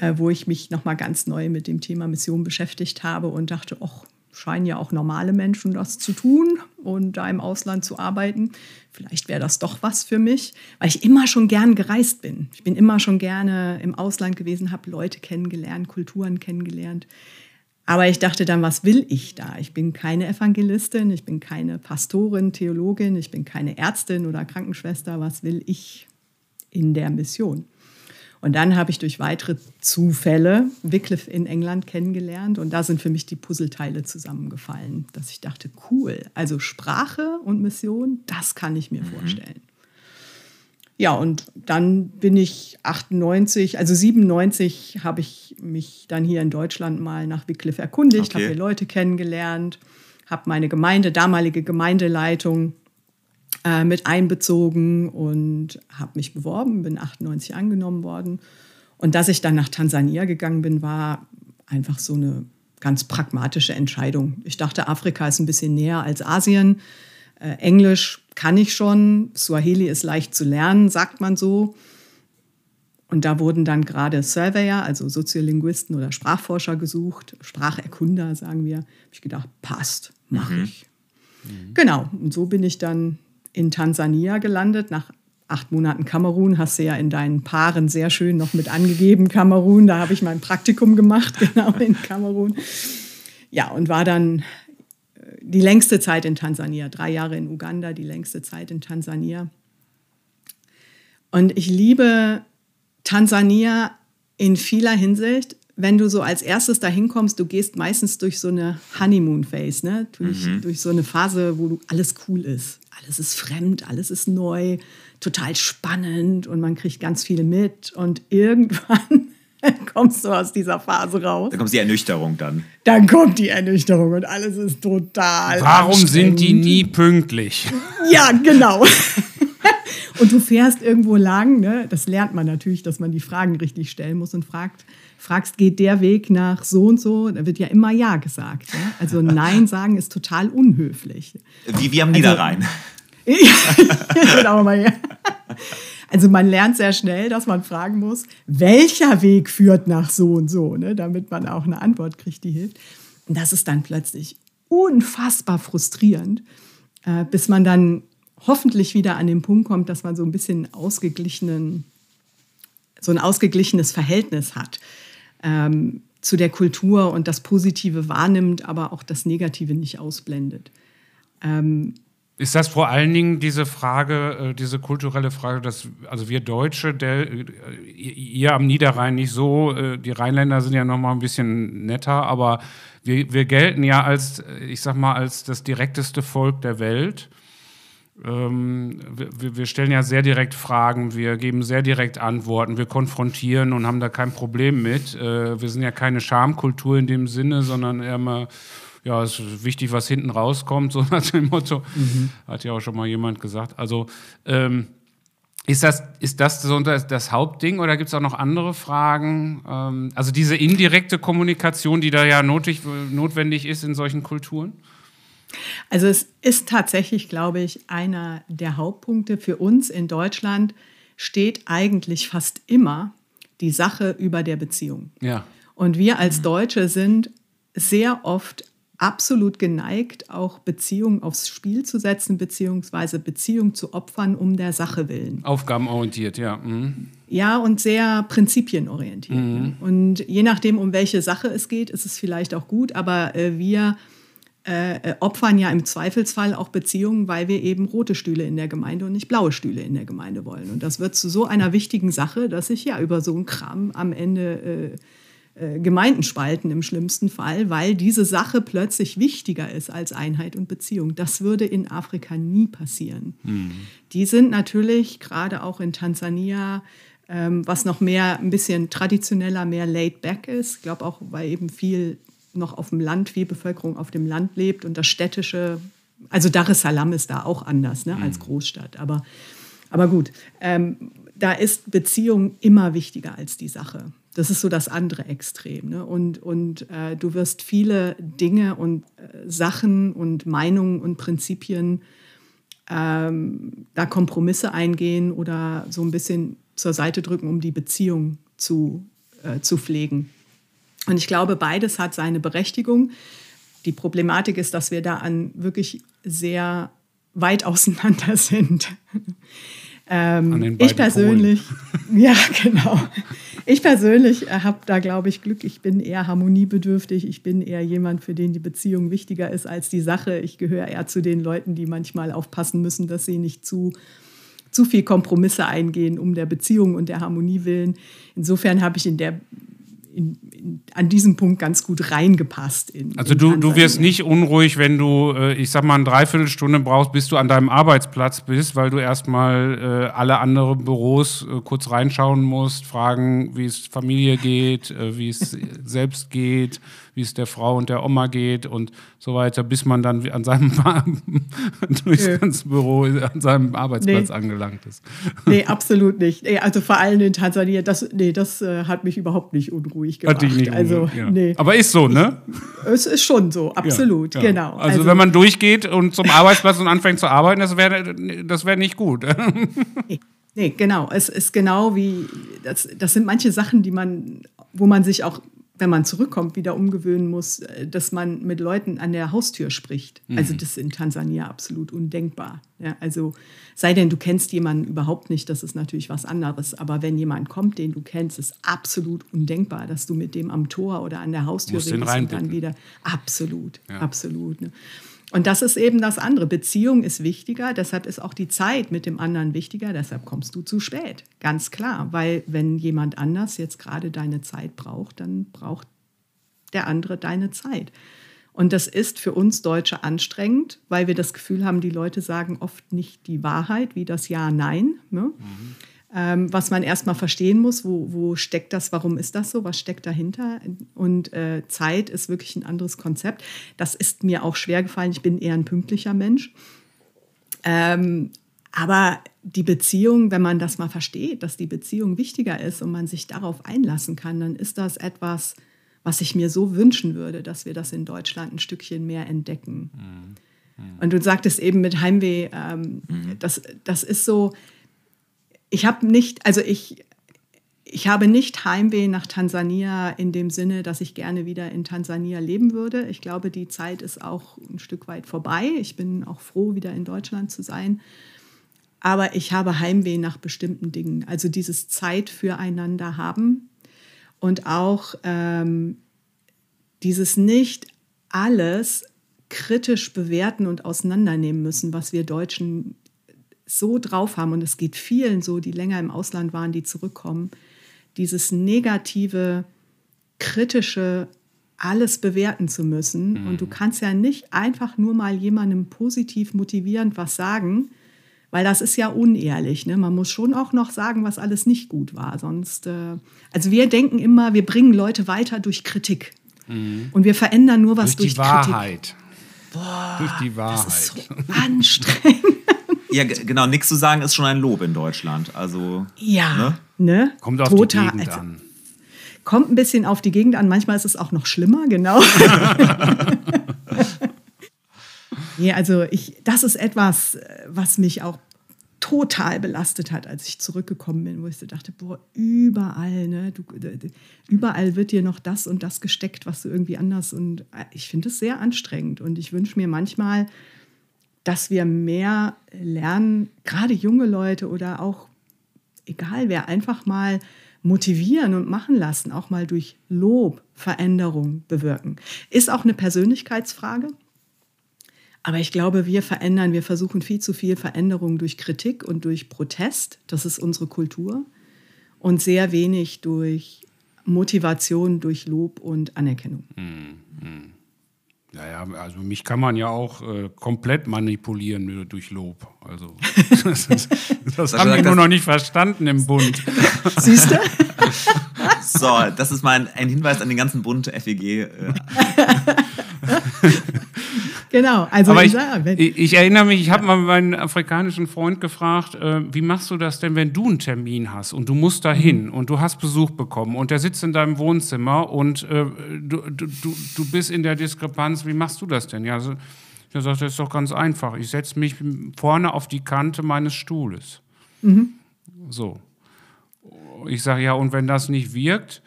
äh, wo ich mich nochmal ganz neu mit dem Thema Mission beschäftigt habe und dachte, ach, scheinen ja auch normale Menschen das zu tun und da im Ausland zu arbeiten. Vielleicht wäre das doch was für mich, weil ich immer schon gern gereist bin. Ich bin immer schon gerne im Ausland gewesen, habe Leute kennengelernt, Kulturen kennengelernt. Aber ich dachte dann, was will ich da? Ich bin keine Evangelistin, ich bin keine Pastorin, Theologin, ich bin keine Ärztin oder Krankenschwester. Was will ich in der Mission? Und dann habe ich durch weitere Zufälle Wycliffe in England kennengelernt und da sind für mich die Puzzleteile zusammengefallen, dass ich dachte, cool, also Sprache und Mission, das kann ich mir mhm. vorstellen. Ja, und dann bin ich 98, also 97 habe ich mich dann hier in Deutschland mal nach Wycliffe erkundigt, okay. habe hier Leute kennengelernt, habe meine Gemeinde, damalige Gemeindeleitung äh, mit einbezogen und habe mich beworben, bin 98 angenommen worden. Und dass ich dann nach Tansania gegangen bin, war einfach so eine ganz pragmatische Entscheidung. Ich dachte, Afrika ist ein bisschen näher als Asien. Äh, Englisch kann ich schon, Swahili ist leicht zu lernen, sagt man so. Und da wurden dann gerade Surveyor, also Soziolinguisten oder Sprachforscher gesucht, Spracherkunder, sagen wir. Habe ich gedacht, passt, mache mhm. ich. Mhm. Genau, und so bin ich dann in Tansania gelandet. Nach acht Monaten Kamerun hast du ja in deinen Paaren sehr schön noch mit angegeben, Kamerun. Da habe ich mein Praktikum gemacht, genau in Kamerun. Ja, und war dann die längste Zeit in Tansania, drei Jahre in Uganda, die längste Zeit in Tansania. Und ich liebe Tansania in vieler Hinsicht. Wenn du so als erstes dahin kommst, du gehst meistens durch so eine Honeymoon-Phase, ne? durch, mhm. durch so eine Phase, wo du alles cool ist. Alles ist fremd, alles ist neu, total spannend und man kriegt ganz viel mit. Und irgendwann kommst du aus dieser Phase raus. Dann kommt die Ernüchterung dann. Dann kommt die Ernüchterung und alles ist total. Warum sind die nie pünktlich? Ja, genau. und du fährst irgendwo lang, ne? das lernt man natürlich, dass man die Fragen richtig stellen muss und fragt, fragst, geht der Weg nach so und so? Da wird ja immer Ja gesagt. Ja? Also Nein sagen ist total unhöflich. Wie wir am also, Niederrhein. ja, genau mal ja. Also man lernt sehr schnell, dass man fragen muss, welcher Weg führt nach so und so, ne, damit man auch eine Antwort kriegt, die hilft. Und das ist dann plötzlich unfassbar frustrierend, äh, bis man dann hoffentlich wieder an den Punkt kommt, dass man so ein bisschen ausgeglichenen, so ein ausgeglichenes Verhältnis hat ähm, zu der Kultur und das Positive wahrnimmt, aber auch das Negative nicht ausblendet. Ähm, Ist das vor allen Dingen diese Frage, äh, diese kulturelle Frage, dass also wir Deutsche, der, äh, ihr am Niederrhein nicht so, äh, die Rheinländer sind ja noch mal ein bisschen netter, aber wir, wir gelten ja als, ich sag mal, als das direkteste Volk der Welt. Ähm, wir, wir, stellen ja sehr direkt Fragen, wir geben sehr direkt Antworten, wir konfrontieren und haben da kein Problem mit. wir sind ja keine Schamkultur in dem Sinne, sondern eher mal ja, es ist wichtig, was hinten rauskommt, so nach dem Motto. Mhm. Hat ja auch schon mal jemand gesagt. Also, ähm, ist das, ist das so das, das Hauptding oder gibt es auch noch andere Fragen? Ähm, also diese indirekte Kommunikation, die da ja notig, notwendig ist in solchen Kulturen? Also es ist tatsächlich, glaube ich, einer der Hauptpunkte für uns in Deutschland steht eigentlich fast immer die Sache über der Beziehung. Ja. Und wir als Deutsche sind sehr oft absolut geneigt, auch Beziehungen aufs Spiel zu setzen, beziehungsweise Beziehungen zu opfern um der Sache willen. Aufgabenorientiert, ja. Mhm. Ja, und sehr prinzipienorientiert. Mhm. Und je nachdem, um welche Sache es geht, ist es vielleicht auch gut, aber äh, wir äh, opfern ja im Zweifelsfall auch Beziehungen, weil wir eben rote Stühle in der Gemeinde und nicht blaue Stühle in der Gemeinde wollen. Und das wird zu so einer wichtigen Sache, dass ich ja über so einen Kram am Ende äh, äh, Gemeinden spalten im schlimmsten Fall, weil diese Sache plötzlich wichtiger ist als Einheit und Beziehung. Das würde in Afrika nie passieren. Mhm. Die sind natürlich gerade auch in Tansania, ähm, was noch mehr ein bisschen traditioneller, mehr laid back ist. Ich glaube auch, weil eben viel noch auf dem Land, viel Bevölkerung auf dem Land lebt und das städtische, also Dar es Salaam ist da auch anders ne, als mhm. Großstadt. Aber, aber gut, ähm, da ist Beziehung immer wichtiger als die Sache. Das ist so das andere Extrem. Ne? Und, und äh, du wirst viele Dinge und äh, Sachen und Meinungen und Prinzipien ähm, da Kompromisse eingehen oder so ein bisschen zur Seite drücken, um die Beziehung zu, äh, zu pflegen. Und ich glaube, beides hat seine Berechtigung. Die Problematik ist, dass wir da an wirklich sehr weit auseinander sind. Ähm, ich persönlich, ja genau. Ich persönlich äh, habe da, glaube ich, Glück. Ich bin eher harmoniebedürftig. Ich bin eher jemand, für den die Beziehung wichtiger ist als die Sache. Ich gehöre eher zu den Leuten, die manchmal aufpassen müssen, dass sie nicht zu zu viel Kompromisse eingehen um der Beziehung und der Harmonie willen. Insofern habe ich in der in, in, an diesem Punkt ganz gut reingepasst. In, also du, du wirst nicht unruhig, wenn du, äh, ich sag mal, eine Dreiviertelstunde brauchst, bis du an deinem Arbeitsplatz bist, weil du erstmal äh, alle anderen Büros äh, kurz reinschauen musst, fragen, wie es Familie geht, äh, wie es selbst geht, wie es der Frau und der Oma geht und so weiter, bis man dann an seinem durchs nee. ganze Büro an seinem Arbeitsplatz nee. angelangt ist. Nee, absolut nicht. Also vor allem in Tansania, das, nee, das äh, hat mich überhaupt nicht unruhig gemacht. Hat dich nicht also, ja. nee. Aber ist so, ne? Es ist schon so, absolut, ja, ja. genau. Also, also, wenn man durchgeht und zum Arbeitsplatz und anfängt zu arbeiten, das wäre das wär nicht gut. nee. Nee, genau. Es ist genau wie, das, das sind manche Sachen, die man, wo man sich auch wenn man zurückkommt, wieder umgewöhnen muss, äh, dass man mit Leuten an der Haustür spricht. Mhm. Also das ist in Tansania absolut undenkbar. Ja, also sei denn, du kennst jemanden überhaupt nicht, das ist natürlich was anderes. Aber wenn jemand kommt, den du kennst, ist absolut undenkbar, dass du mit dem am Tor oder an der Haustür redest und dann wieder. Absolut, ja. absolut. Ne? Und das ist eben das andere. Beziehung ist wichtiger, deshalb ist auch die Zeit mit dem anderen wichtiger, deshalb kommst du zu spät. Ganz klar, weil wenn jemand anders jetzt gerade deine Zeit braucht, dann braucht der andere deine Zeit. Und das ist für uns Deutsche anstrengend, weil wir das Gefühl haben, die Leute sagen oft nicht die Wahrheit, wie das Ja, Nein. Ne? Mhm ähm, was man erstmal verstehen muss, wo, wo steckt das, warum ist das so, was steckt dahinter. Und äh, Zeit ist wirklich ein anderes Konzept. Das ist mir auch schwer gefallen. Ich bin eher ein pünktlicher Mensch. Ähm, aber die Beziehung, wenn man das mal versteht, dass die Beziehung wichtiger ist und man sich darauf einlassen kann, dann ist das etwas, was ich mir so wünschen würde, dass wir das in Deutschland ein Stückchen mehr entdecken. Mhm. Mhm. Und du sagtest eben mit Heimweh, ähm, mhm. das, das ist so, ich habe nicht, also ich, ich habe nicht Heimweh nach Tansania in dem Sinne, dass ich gerne wieder in Tansania leben würde. Ich glaube, die Zeit ist auch ein Stück weit vorbei. Ich bin auch froh, wieder in Deutschland zu sein. Aber ich habe Heimweh nach bestimmten Dingen. Also dieses Zeit füreinander haben und auch ähm, dieses nicht alles kritisch bewerten und auseinandernehmen müssen, was wir Deutschen so drauf haben. Und es geht vielen so, die länger im Ausland waren, die zurückkommen. Dieses negative, kritische, alles bewerten zu müssen. Mhm. Und du kannst ja nicht einfach nur mal jemandem positiv motivierend was sagen, weil das ist ja unehrlich. Ne? Man muss schon auch noch sagen, was alles nicht gut war. Sonst, äh, also wir denken immer, wir bringen Leute weiter durch Kritik. Mhm. Und wir verändern nur was durch, durch die Wahrheit. Boah, durch die Wahrheit. Das ist so anstrengend. Ja, genau, nichts zu sagen ist schon ein Lob in Deutschland. Also, ja, ne? ne? Kommt auf Total, die Gegend also, an. Kommt ein bisschen auf die Gegend an. Manchmal ist es auch noch schlimmer, genau. Nee, also ich, das ist etwas, was mich auch total belastet hat, als ich zurückgekommen bin, wo ich so dachte, boah, überall, ne, du, überall wird dir noch das und das gesteckt, was du irgendwie anders und äh, ich finde es sehr anstrengend und ich wünsche mir manchmal, dass wir mehr lernen, gerade junge Leute oder auch egal wer, einfach mal motivieren und machen lassen, auch mal durch Lob Veränderung bewirken. Ist auch eine Persönlichkeitsfrage. Aber ich glaube, wir verändern, wir versuchen viel zu viel Veränderung durch Kritik und durch Protest. Das ist unsere Kultur. Und sehr wenig durch Motivation, durch Lob und Anerkennung. Mhm. Naja, also mich kann man ja auch äh, komplett manipulieren durch Lob. Also das, ist, das haben die nur noch nicht verstanden im Bund. Siehst du? So, das ist mal ein, ein Hinweis an den ganzen Bund FEG. Äh. Genau, also Aber ich, ich, ich erinnere mich, ich habe mal meinen afrikanischen Freund gefragt, äh, wie machst du das denn, wenn du einen Termin hast und du musst da hin mhm. und du hast Besuch bekommen und der sitzt in deinem Wohnzimmer und äh, du, du, du bist in der Diskrepanz, wie machst du das denn? Ja, also, er sagt, das ist doch ganz einfach. Ich setze mich vorne auf die Kante meines Stuhles. Mhm. So. Ich sage, ja, und wenn das nicht wirkt,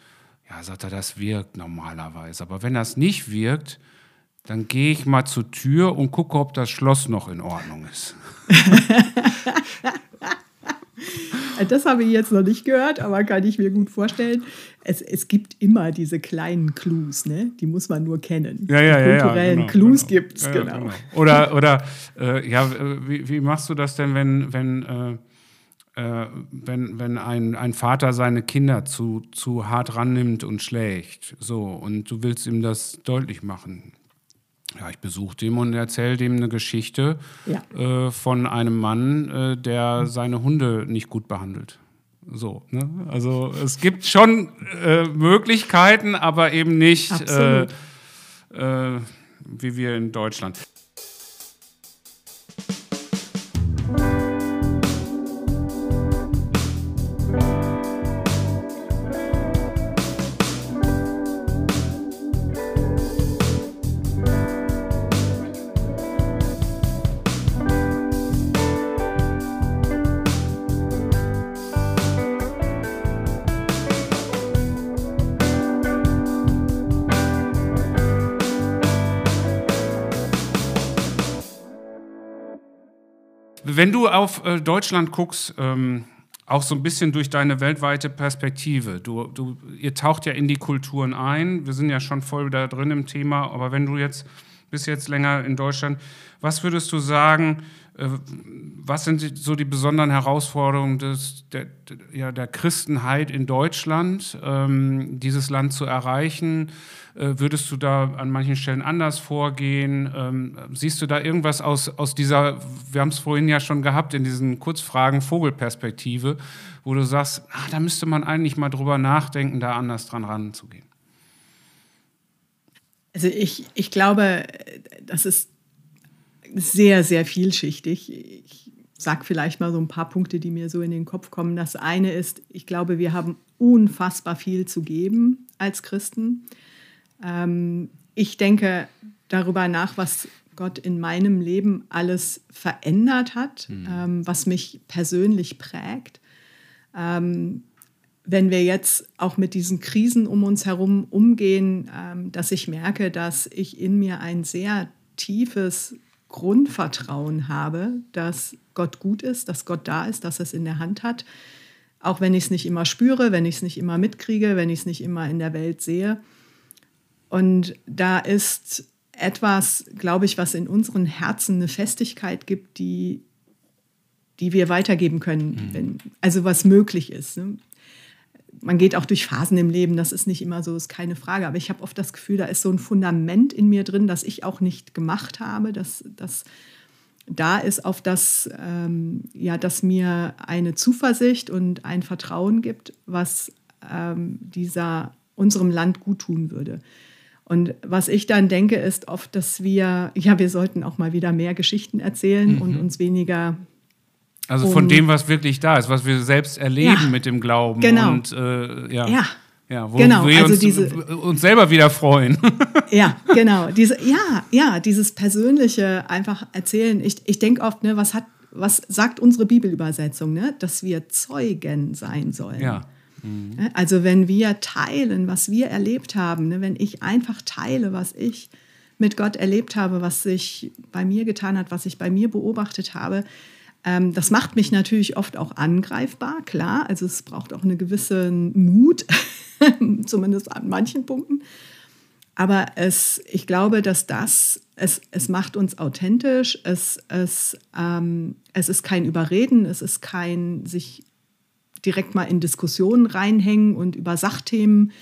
ja, sagt er, das wirkt normalerweise. Aber wenn das nicht wirkt, dann gehe ich mal zur Tür und gucke, ob das Schloss noch in Ordnung ist. das habe ich jetzt noch nicht gehört, aber kann ich mir gut vorstellen. Es, es gibt immer diese kleinen Clues, ne? die muss man nur kennen. Ja, ja, die kulturellen ja, genau, Clues genau. gibt es, ja, genau. genau. Oder, oder äh, ja, wie, wie, machst du das denn, wenn, wenn, äh, äh, wenn, wenn ein, ein Vater seine Kinder zu, zu hart rannimmt und schlägt? So, und du willst ihm das deutlich machen ja, ich besuche dem und erzähle dem eine Geschichte ja. äh, von einem Mann, äh, der seine Hunde nicht gut behandelt. So, ne? Also es gibt schon äh, Möglichkeiten, aber eben nicht äh, äh, wie wir in Deutschland. Wenn du auf äh, Deutschland guckst, ähm, auch so ein bisschen durch deine weltweite Perspektive, du, du, ihr taucht ja in die Kulturen ein, wir sind ja schon voll da drin im Thema, aber wenn du jetzt bist jetzt länger in Deutschland, was würdest du sagen, was sind so die besonderen Herausforderungen des, der, ja, der Christenheit in Deutschland, ähm, dieses Land zu erreichen? Äh, würdest du da an manchen Stellen anders vorgehen? Ähm, siehst du da irgendwas aus, aus dieser, wir haben es vorhin ja schon gehabt, in diesen Kurzfragen Vogelperspektive, wo du sagst, ach, da müsste man eigentlich mal drüber nachdenken, da anders dran ranzugehen? Also ich, ich glaube, das ist sehr, sehr vielschichtig. Ich sage vielleicht mal so ein paar Punkte, die mir so in den Kopf kommen. Das eine ist, ich glaube, wir haben unfassbar viel zu geben als Christen. Ähm, ich denke darüber nach, was Gott in meinem Leben alles verändert hat, mhm. ähm, was mich persönlich prägt. Ähm, wenn wir jetzt auch mit diesen Krisen um uns herum umgehen, ähm, dass ich merke, dass ich in mir ein sehr tiefes Grundvertrauen habe, dass Gott gut ist, dass Gott da ist, dass er es in der Hand hat. Auch wenn ich es nicht immer spüre, wenn ich es nicht immer mitkriege, wenn ich es nicht immer in der Welt sehe. Und da ist etwas, glaube ich, was in unseren Herzen eine Festigkeit gibt, die, die wir weitergeben können, mhm. wenn, also was möglich ist. Ne? Man geht auch durch Phasen im Leben, das ist nicht immer so, ist keine Frage. Aber ich habe oft das Gefühl, da ist so ein Fundament in mir drin, das ich auch nicht gemacht habe, dass das da ist, auf das, ähm, ja, das mir eine Zuversicht und ein Vertrauen gibt, was ähm, dieser unserem Land gut tun würde. Und was ich dann denke, ist oft, dass wir, ja, wir sollten auch mal wieder mehr Geschichten erzählen mhm. und uns weniger. Also von dem, was wirklich da ist, was wir selbst erleben ja, mit dem Glauben. Genau. Und, äh, ja. ja. Ja, wo genau, wir also uns, diese, uns selber wieder freuen. ja, genau. Diese, ja, ja, dieses persönliche einfach erzählen. Ich, ich denke oft, ne, was, hat, was sagt unsere Bibelübersetzung, ne? dass wir Zeugen sein sollen. Ja. Mhm. Also wenn wir teilen, was wir erlebt haben, ne, wenn ich einfach teile, was ich mit Gott erlebt habe, was sich bei mir getan hat, was ich bei mir beobachtet habe, das macht mich natürlich oft auch angreifbar, klar. Also es braucht auch einen gewissen Mut, zumindest an manchen Punkten. Aber es, ich glaube, dass das, es, es macht uns authentisch, es, es, ähm, es ist kein Überreden, es ist kein sich direkt mal in Diskussionen reinhängen und über Sachthemen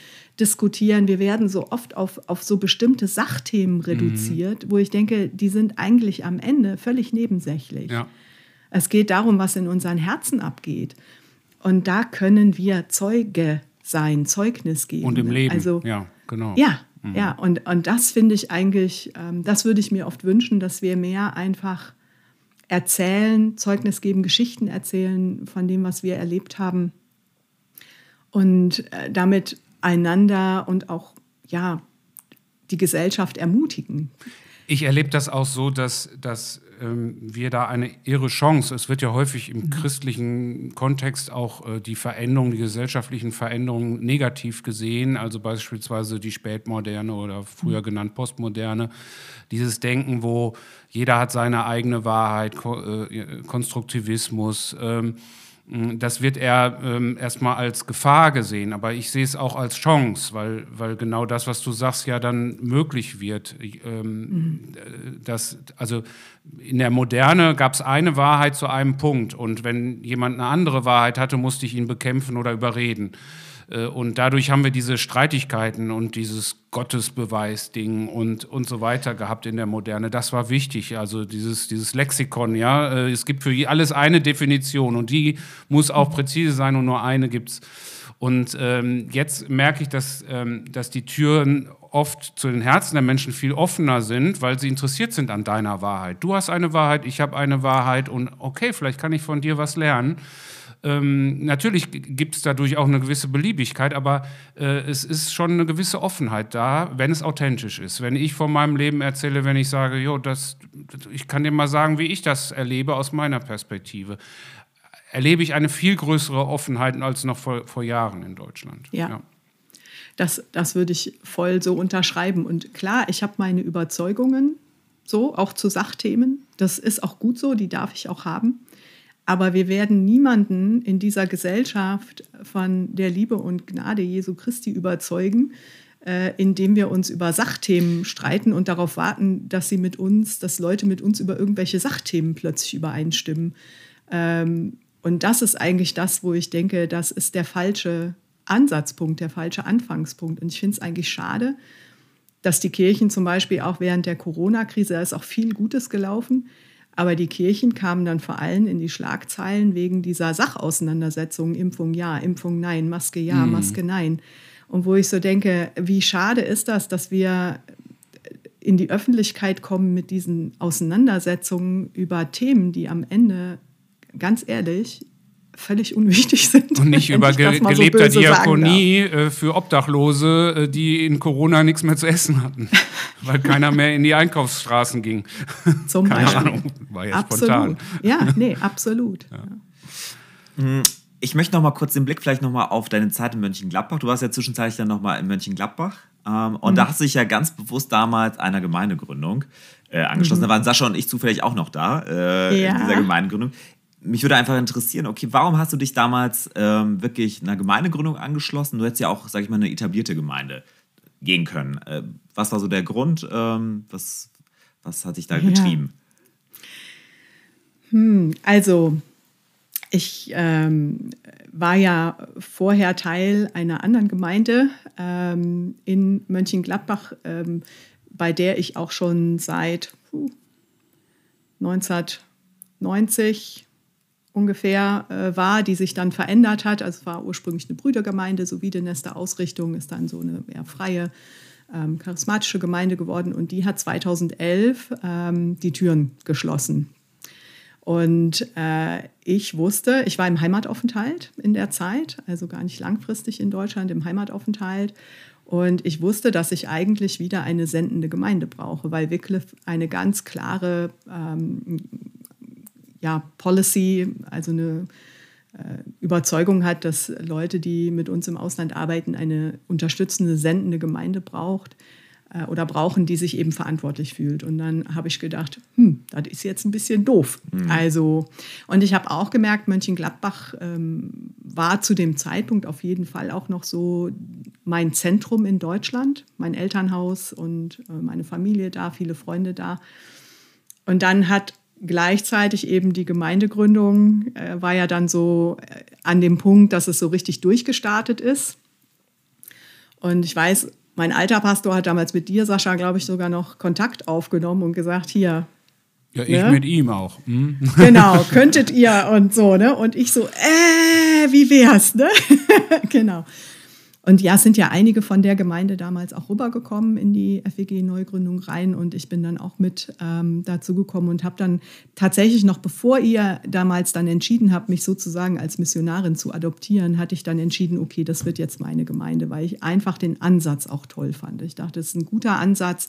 diskutieren. Wir werden so oft auf, auf so bestimmte Sachthemen reduziert, mhm. wo ich denke, die sind eigentlich am Ende völlig nebensächlich. Ja. Es geht darum, was in unseren Herzen abgeht. Und da können wir Zeuge sein, Zeugnis geben. Und im Leben, also, ja, genau. Ja, mhm. ja. Und, und das finde ich eigentlich, ähm, das würde ich mir oft wünschen, dass wir mehr einfach erzählen, Zeugnis geben, Geschichten erzählen von dem, was wir erlebt haben und äh, damit einander und auch ja die Gesellschaft ermutigen. Ich erlebe das auch so, dass, dass wir da eine irre Chance, es wird ja häufig im mhm. christlichen Kontext auch äh, die Veränderungen, die gesellschaftlichen Veränderungen negativ gesehen, also beispielsweise die Spätmoderne oder früher mhm. genannt Postmoderne, dieses Denken, wo jeder hat seine eigene Wahrheit, äh, Konstruktivismus. Ähm, hm, das wird eher ähm, erstmal als Gefahr gesehen, aber ich sehe es auch als Chance, weil, weil genau das, was du sagst, ja dann möglich wird. Ähm, mhm. das, also in der Moderne gab es eine Wahrheit zu einem Punkt und wenn jemand eine andere Wahrheit hatte, musste ich ihn bekämpfen oder überreden. Äh, und dadurch haben wir diese Streitigkeiten und dieses Gottesbeweis-Ding und, und so weiter gehabt in der Moderne. Das war wichtig, also dieses, dieses Lexikon, ja. Äh, es gibt für alles eine Definition und die muss auch präzise sein und nur eine gibt es. Und ähm, jetzt merke ich, dass, ähm, dass die Türen oft zu den Herzen der Menschen viel offener sind, weil sie interessiert sind an deiner Wahrheit. Du hast eine Wahrheit, ich habe eine Wahrheit und okay, vielleicht kann ich von dir was lernen. Ähm, natürlich gibt es dadurch auch eine gewisse Beliebigkeit, aber äh, es ist schon eine gewisse Offenheit da, wenn es authentisch ist. Wenn ich von meinem Leben erzähle, wenn ich sage, jo, das, ich kann dir mal sagen, wie ich das erlebe aus meiner Perspektive, erlebe ich eine viel größere Offenheit als noch vor, vor Jahren in Deutschland. ja. ja. Das, das würde ich voll so unterschreiben. Und klar, ich habe meine Überzeugungen, so auch zu Sachthemen. Das ist auch gut so, die darf ich auch haben. Aber wir werden niemanden in dieser Gesellschaft von der Liebe und Gnade Jesu Christi überzeugen, äh, indem wir uns über Sachthemen streiten und darauf warten, dass sie mit uns, dass Leute mit uns über irgendwelche Sachthemen plötzlich übereinstimmen. Ähm, und das ist eigentlich das, wo ich denke, das ist der falsche Ansatzpunkt, der falsche Anfangspunkt. Und ich finde es eigentlich schade, dass die Kirchen zum Beispiel auch während der Corona-Krise, da ist auch viel Gutes gelaufen, aber die Kirchen kamen dann vor allem in die Schlagzeilen wegen dieser Sachauseinandersetzung, Impfung ja, Impfung nein, Maske ja, mhm. Maske nein. Und wo ich so denke, wie schade ist das, dass wir in die Öffentlichkeit kommen mit diesen Auseinandersetzungen über Themen, die am Ende, ganz ehrlich, völlig unwichtig sind. Und nicht über ge gelebter so Diakonie äh, für Obdachlose, äh, die in Corona nichts mehr zu essen hatten, weil keiner mehr in die Einkaufsstraßen ging. Zum Keine Beispiel. Ahnung, war ja absolut. spontan. Ja, nee, absolut. Ja. Hm, ich möchte noch mal kurz den Blick vielleicht noch mal auf deine Zeit in Mönchengladbach. Du warst ja zwischenzeitlich dann noch mal in Mönchengladbach. Ähm, und mhm. da hast du dich ja ganz bewusst damals einer Gemeindegründung äh, angeschlossen. Mhm. Da waren Sascha und ich zufällig auch noch da äh, ja. in dieser Gemeindegründung mich würde einfach interessieren, okay, warum hast du dich damals ähm, wirklich einer Gemeindegründung angeschlossen? Du hättest ja auch, sag ich mal, eine etablierte Gemeinde gehen können. Äh, was war so der Grund? Ähm, was, was hat dich da getrieben? Ja. Hm, also, ich ähm, war ja vorher Teil einer anderen Gemeinde ähm, in Mönchengladbach, ähm, bei der ich auch schon seit uh, 1990 ungefähr äh, war, die sich dann verändert hat. Also es war ursprünglich eine Brüdergemeinde, so wie die Nester Ausrichtung ist dann so eine eher freie, ähm, charismatische Gemeinde geworden und die hat 2011 ähm, die Türen geschlossen. Und äh, ich wusste, ich war im Heimataufenthalt in der Zeit, also gar nicht langfristig in Deutschland im Heimataufenthalt. Und ich wusste, dass ich eigentlich wieder eine sendende Gemeinde brauche, weil Wycliffe eine ganz klare ähm, ja, Policy, also eine äh, Überzeugung hat, dass Leute, die mit uns im Ausland arbeiten, eine unterstützende, sendende Gemeinde braucht äh, oder brauchen, die sich eben verantwortlich fühlt. Und dann habe ich gedacht, hm, das ist jetzt ein bisschen doof. Mhm. Also, und ich habe auch gemerkt, Mönchengladbach ähm, war zu dem Zeitpunkt auf jeden Fall auch noch so mein Zentrum in Deutschland, mein Elternhaus und äh, meine Familie da, viele Freunde da. Und dann hat gleichzeitig eben die Gemeindegründung äh, war ja dann so äh, an dem Punkt, dass es so richtig durchgestartet ist. Und ich weiß, mein alter Pastor hat damals mit dir, Sascha, glaube ich, sogar noch Kontakt aufgenommen und gesagt, hier. Ja, ich ne? mit ihm auch. Hm? Genau, könntet ihr und so, ne? Und ich so, äh, wie wär's, ne? genau. Und ja, es sind ja einige von der Gemeinde damals auch rübergekommen in die FWG-Neugründung rein und ich bin dann auch mit ähm, dazu gekommen und habe dann tatsächlich noch, bevor ihr damals dann entschieden habt, mich sozusagen als Missionarin zu adoptieren, hatte ich dann entschieden, okay, das wird jetzt meine Gemeinde, weil ich einfach den Ansatz auch toll fand. Ich dachte, das ist ein guter Ansatz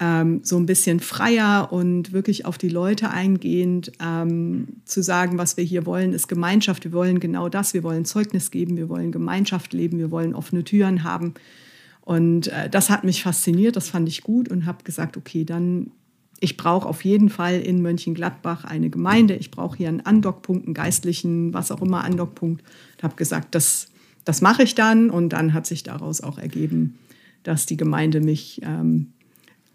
ähm, so ein bisschen freier und wirklich auf die Leute eingehend ähm, zu sagen, was wir hier wollen, ist Gemeinschaft. Wir wollen genau das. Wir wollen Zeugnis geben, wir wollen Gemeinschaft leben, wir wollen offene Türen haben. Und äh, das hat mich fasziniert, das fand ich gut und habe gesagt, okay, dann ich brauche auf jeden Fall in Mönchengladbach eine Gemeinde. Ich brauche hier einen Andockpunkt, einen geistlichen, was auch immer Andockpunkt. Ich habe gesagt, das, das mache ich dann. Und dann hat sich daraus auch ergeben, dass die Gemeinde mich ähm,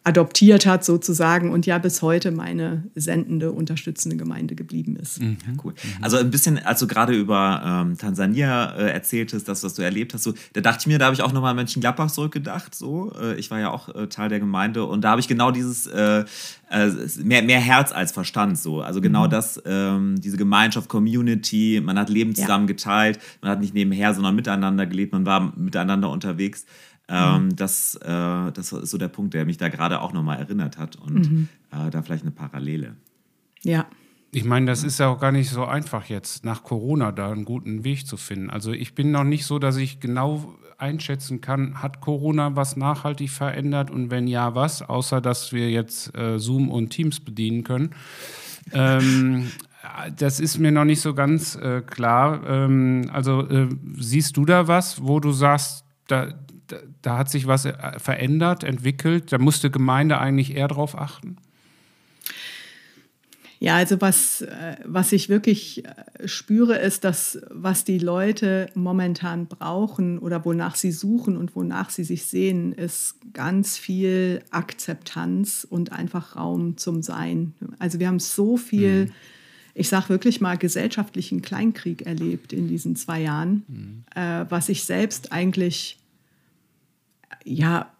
adoptiert hat sozusagen und ja bis heute meine sendende, unterstützende Gemeinde geblieben ist. Mhm. Cool. Also ein bisschen, als du gerade über ähm, Tansania äh, erzähltest, das, was du erlebt hast, so, da dachte ich mir, da habe ich auch nochmal an Mönchengladbach zurückgedacht. So. Äh, ich war ja auch äh, Teil der Gemeinde und da habe ich genau dieses äh, äh, mehr, mehr Herz als Verstand so. Also genau mhm. das, ähm, diese Gemeinschaft, Community, man hat Leben zusammen ja. geteilt, man hat nicht nebenher, sondern miteinander gelebt, man war miteinander unterwegs. Ähm, mhm. das, äh, das ist so der Punkt, der mich da gerade auch nochmal erinnert hat und mhm. äh, da vielleicht eine Parallele. Ja. Ich meine, das ist ja auch gar nicht so einfach jetzt, nach Corona da einen guten Weg zu finden. Also ich bin noch nicht so, dass ich genau einschätzen kann, hat Corona was nachhaltig verändert und wenn ja, was, außer dass wir jetzt äh, Zoom und Teams bedienen können. Ähm, das ist mir noch nicht so ganz äh, klar. Ähm, also äh, siehst du da was, wo du sagst, da, da, da hat sich was äh, verändert, entwickelt. Da musste Gemeinde eigentlich eher drauf achten. Ja, also was, äh, was ich wirklich äh, spüre, ist, dass was die Leute momentan brauchen oder wonach sie suchen und wonach sie sich sehen, ist ganz viel Akzeptanz und einfach Raum zum Sein. Also wir haben so viel, mhm. ich sage wirklich mal, gesellschaftlichen Kleinkrieg erlebt in diesen zwei Jahren, mhm. äh, was ich selbst eigentlich ja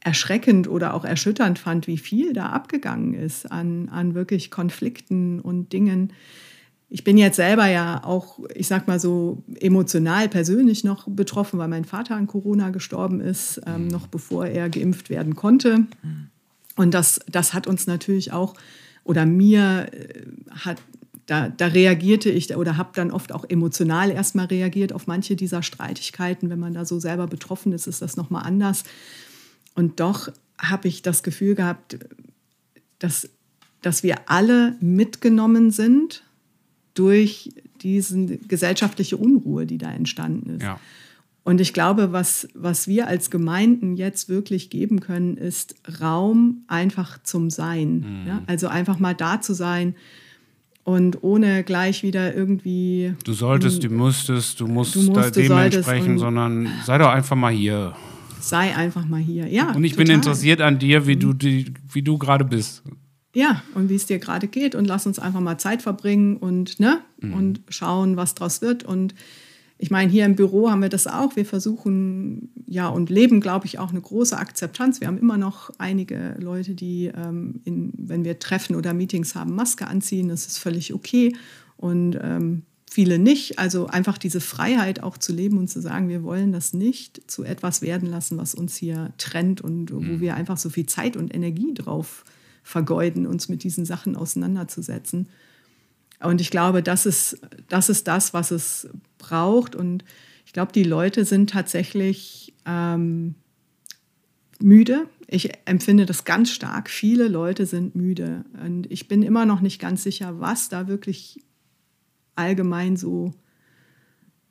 erschreckend oder auch erschütternd fand, wie viel da abgegangen ist an, an wirklich Konflikten und Dingen. Ich bin jetzt selber ja auch, ich sag mal so, emotional persönlich noch betroffen, weil mein Vater an Corona gestorben ist, ähm, mhm. noch bevor er geimpft werden konnte. Mhm. Und das, das hat uns natürlich auch, oder mir äh, hat, da, da reagierte ich oder habe dann oft auch emotional erstmal reagiert auf manche dieser Streitigkeiten. Wenn man da so selber betroffen ist, ist das nochmal anders. Und doch habe ich das Gefühl gehabt, dass, dass wir alle mitgenommen sind durch diese gesellschaftliche Unruhe, die da entstanden ist. Ja. Und ich glaube, was, was wir als Gemeinden jetzt wirklich geben können, ist Raum einfach zum Sein. Mhm. Ja? Also einfach mal da zu sein, und ohne gleich wieder irgendwie. Du solltest, du musstest, du musst, du musst da dementsprechend, sondern sei doch einfach mal hier. sei einfach mal hier. Ja, und ich total. bin interessiert an dir, wie du, die, wie du gerade bist. Ja, und wie es dir gerade geht und lass uns einfach mal Zeit verbringen und, ne, mhm. und schauen, was draus wird. Und ich meine, hier im Büro haben wir das auch. Wir versuchen ja und leben, glaube ich, auch eine große Akzeptanz. Wir haben immer noch einige Leute, die, ähm, in, wenn wir Treffen oder Meetings haben, Maske anziehen. Das ist völlig okay. Und ähm, viele nicht. Also einfach diese Freiheit auch zu leben und zu sagen, wir wollen das nicht zu etwas werden lassen, was uns hier trennt und wo mhm. wir einfach so viel Zeit und Energie drauf vergeuden, uns mit diesen Sachen auseinanderzusetzen. Und ich glaube, das ist, das ist das, was es braucht. Und ich glaube, die Leute sind tatsächlich ähm, müde. Ich empfinde das ganz stark. Viele Leute sind müde. Und ich bin immer noch nicht ganz sicher, was da wirklich allgemein so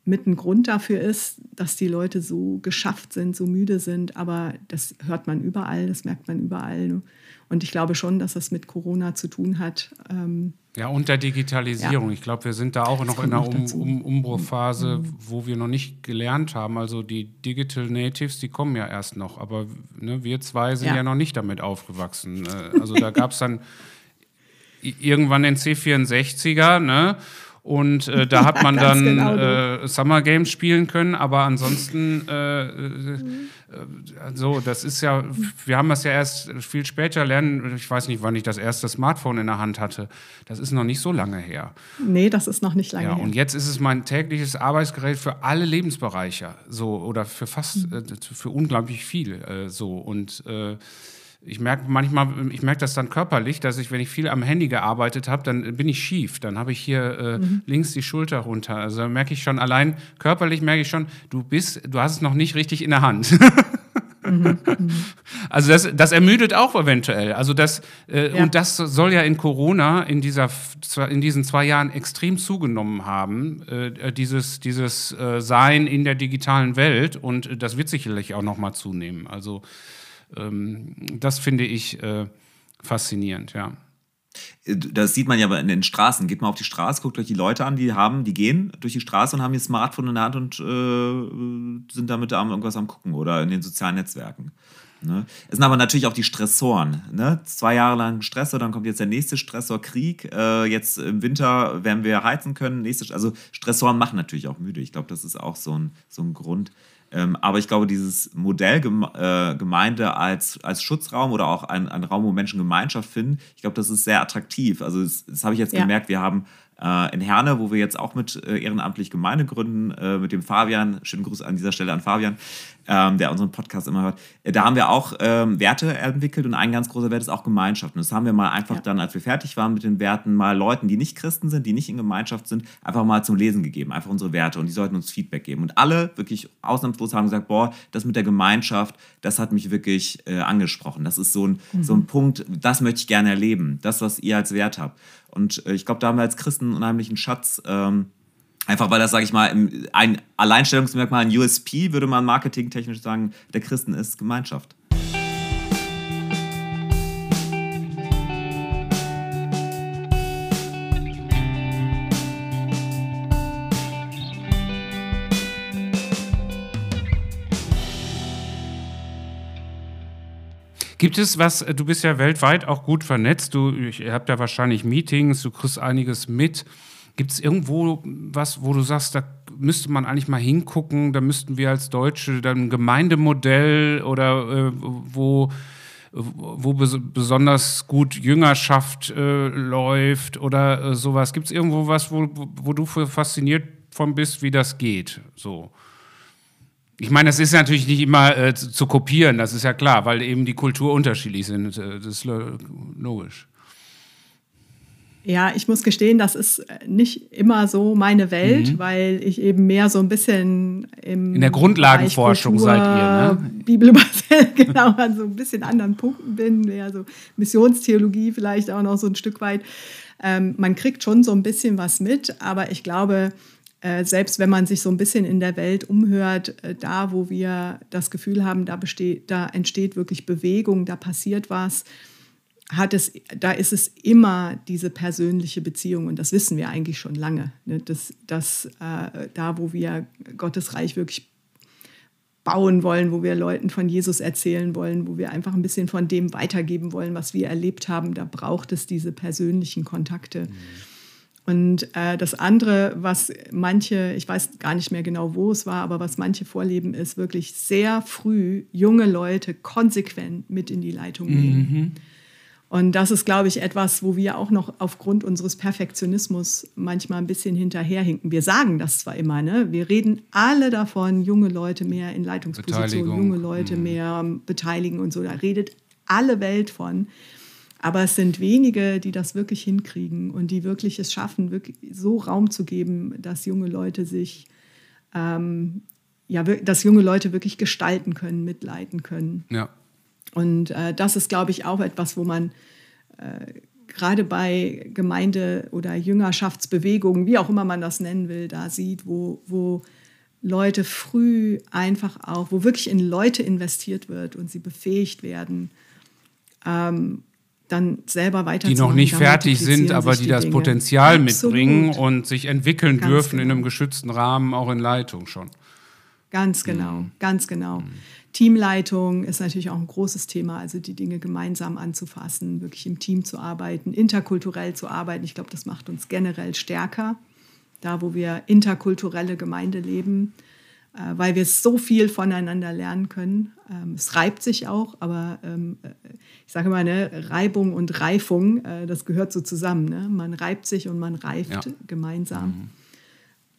mit ein Grund dafür ist, dass die Leute so geschafft sind, so müde sind. Aber das hört man überall, das merkt man überall. Und ich glaube schon, dass das mit Corona zu tun hat. Ähm, ja, und der Digitalisierung. Ja. Ich glaube, wir sind da auch das noch in einer um, um, Umbruchphase, mhm. wo wir noch nicht gelernt haben. Also die Digital Natives, die kommen ja erst noch. Aber ne, wir zwei sind ja. ja noch nicht damit aufgewachsen. Äh, also da gab es dann irgendwann den C64er, ne? Und äh, da hat man dann genau äh, Summer Games spielen können, aber ansonsten äh, äh, so, das ist ja, wir haben das ja erst viel später lernen. Ich weiß nicht, wann ich das erste Smartphone in der Hand hatte. Das ist noch nicht so lange her. Nee, das ist noch nicht lange ja, her. Und jetzt ist es mein tägliches Arbeitsgerät für alle Lebensbereiche, so oder für fast, mhm. für unglaublich viel, äh, so und äh, ich merke manchmal, ich merke das dann körperlich, dass ich, wenn ich viel am Handy gearbeitet habe, dann bin ich schief. Dann habe ich hier äh, mhm. links die Schulter runter. Also merke ich schon allein körperlich merke ich schon, du bist, du hast es noch nicht richtig in der Hand. Mhm. Also das, das ermüdet auch eventuell. Also das äh, ja. und das soll ja in Corona in dieser in diesen zwei Jahren extrem zugenommen haben. Äh, dieses dieses äh, Sein in der digitalen Welt und das wird sicherlich auch noch mal zunehmen. Also ähm, das finde ich äh, faszinierend, ja. Das sieht man ja in den Straßen. Geht mal auf die Straße, guckt euch die Leute an, die haben, die gehen durch die Straße und haben ihr Smartphone in der Hand und äh, sind damit am, irgendwas am gucken oder in den sozialen Netzwerken. Ne? Es sind aber natürlich auch die Stressoren. Ne? Zwei Jahre lang Stressor, dann kommt jetzt der nächste Stressor, Krieg. Äh, jetzt im Winter werden wir heizen können. Nächste, also Stressoren machen natürlich auch müde. Ich glaube, das ist auch so ein, so ein Grund. Ähm, aber ich glaube, dieses Modell äh, Gemeinde als, als Schutzraum oder auch ein, ein Raum, wo Menschen Gemeinschaft finden, ich glaube, das ist sehr attraktiv. Also das, das habe ich jetzt ja. gemerkt. Wir haben in Herne, wo wir jetzt auch mit äh, ehrenamtlich Gemeinde gründen, äh, mit dem Fabian, schönen Gruß an dieser Stelle an Fabian, ähm, der unseren Podcast immer hört. Äh, da haben wir auch ähm, Werte entwickelt und ein ganz großer Wert ist auch Gemeinschaft. Und das haben wir mal einfach ja. dann, als wir fertig waren mit den Werten, mal Leuten, die nicht Christen sind, die nicht in Gemeinschaft sind, einfach mal zum Lesen gegeben, einfach unsere Werte und die sollten uns Feedback geben. Und alle wirklich ausnahmslos haben gesagt, boah, das mit der Gemeinschaft, das hat mich wirklich äh, angesprochen. Das ist so ein, mhm. so ein Punkt, das möchte ich gerne erleben, das, was ihr als Wert habt. Und äh, ich glaube, da haben wir als Christen einen unheimlichen Schatz. Ähm, einfach weil das, sage ich mal, ein Alleinstellungsmerkmal, ein USP, würde man marketingtechnisch sagen, der Christen ist Gemeinschaft. Gibt es was, du bist ja weltweit auch gut vernetzt, du ihr habt ja wahrscheinlich Meetings, du kriegst einiges mit. Gibt es irgendwo was, wo du sagst, da müsste man eigentlich mal hingucken, da müssten wir als Deutsche dann ein Gemeindemodell oder äh, wo, wo besonders gut Jüngerschaft äh, läuft oder äh, sowas? Gibt es irgendwo was, wo, wo du fasziniert von bist, wie das geht? So. Ich meine, das ist natürlich nicht immer äh, zu, zu, kopieren, das ist ja klar, weil eben die Kultur unterschiedlich sind. Äh, das ist logisch. Ja, ich muss gestehen, das ist nicht immer so meine Welt, mhm. weil ich eben mehr so ein bisschen im in der Grundlagenforschung Kultur, seid ihr, ne? Bibel genau an so ein bisschen anderen Punkten bin, mehr so Missionstheologie vielleicht auch noch so ein Stück weit. Ähm, man kriegt schon so ein bisschen was mit, aber ich glaube, äh, selbst wenn man sich so ein bisschen in der Welt umhört, äh, da wo wir das Gefühl haben, da, besteht, da entsteht wirklich Bewegung, da passiert was, hat es, da ist es immer diese persönliche Beziehung und das wissen wir eigentlich schon lange. Ne? Dass, dass äh, da, wo wir Gottes Reich wirklich bauen wollen, wo wir Leuten von Jesus erzählen wollen, wo wir einfach ein bisschen von dem weitergeben wollen, was wir erlebt haben, da braucht es diese persönlichen Kontakte. Mhm. Und äh, das andere, was manche, ich weiß gar nicht mehr genau, wo es war, aber was manche vorleben, ist wirklich sehr früh junge Leute konsequent mit in die Leitung nehmen. Mhm. Und das ist, glaube ich, etwas, wo wir auch noch aufgrund unseres Perfektionismus manchmal ein bisschen hinterherhinken. Wir sagen das zwar immer, ne? wir reden alle davon, junge Leute mehr in Leitungspositionen, junge Leute mhm. mehr beteiligen und so. Da redet alle Welt von. Aber es sind wenige, die das wirklich hinkriegen und die wirklich es schaffen, wirklich so Raum zu geben, dass junge Leute sich, ähm, ja, dass junge Leute wirklich gestalten können, mitleiten können. Ja. Und äh, das ist, glaube ich, auch etwas, wo man äh, gerade bei Gemeinde- oder Jüngerschaftsbewegungen, wie auch immer man das nennen will, da sieht, wo, wo Leute früh einfach auch, wo wirklich in Leute investiert wird und sie befähigt werden, ähm, dann selber weiter Die noch nicht fertig sind, aber die, die das Dinge. Potenzial Absolut. mitbringen und sich entwickeln ganz dürfen genau. in einem geschützten Rahmen, auch in Leitung schon. Ganz genau, mhm. ganz genau. Mhm. Teamleitung ist natürlich auch ein großes Thema, also die Dinge gemeinsam anzufassen, wirklich im Team zu arbeiten, interkulturell zu arbeiten. Ich glaube, das macht uns generell stärker, da wo wir interkulturelle Gemeinde leben weil wir so viel voneinander lernen können. Ähm, es reibt sich auch, aber ähm, äh, ich sage immer, ne, Reibung und Reifung, äh, das gehört so zusammen. Ne? Man reibt sich und man reift ja. gemeinsam. Mhm.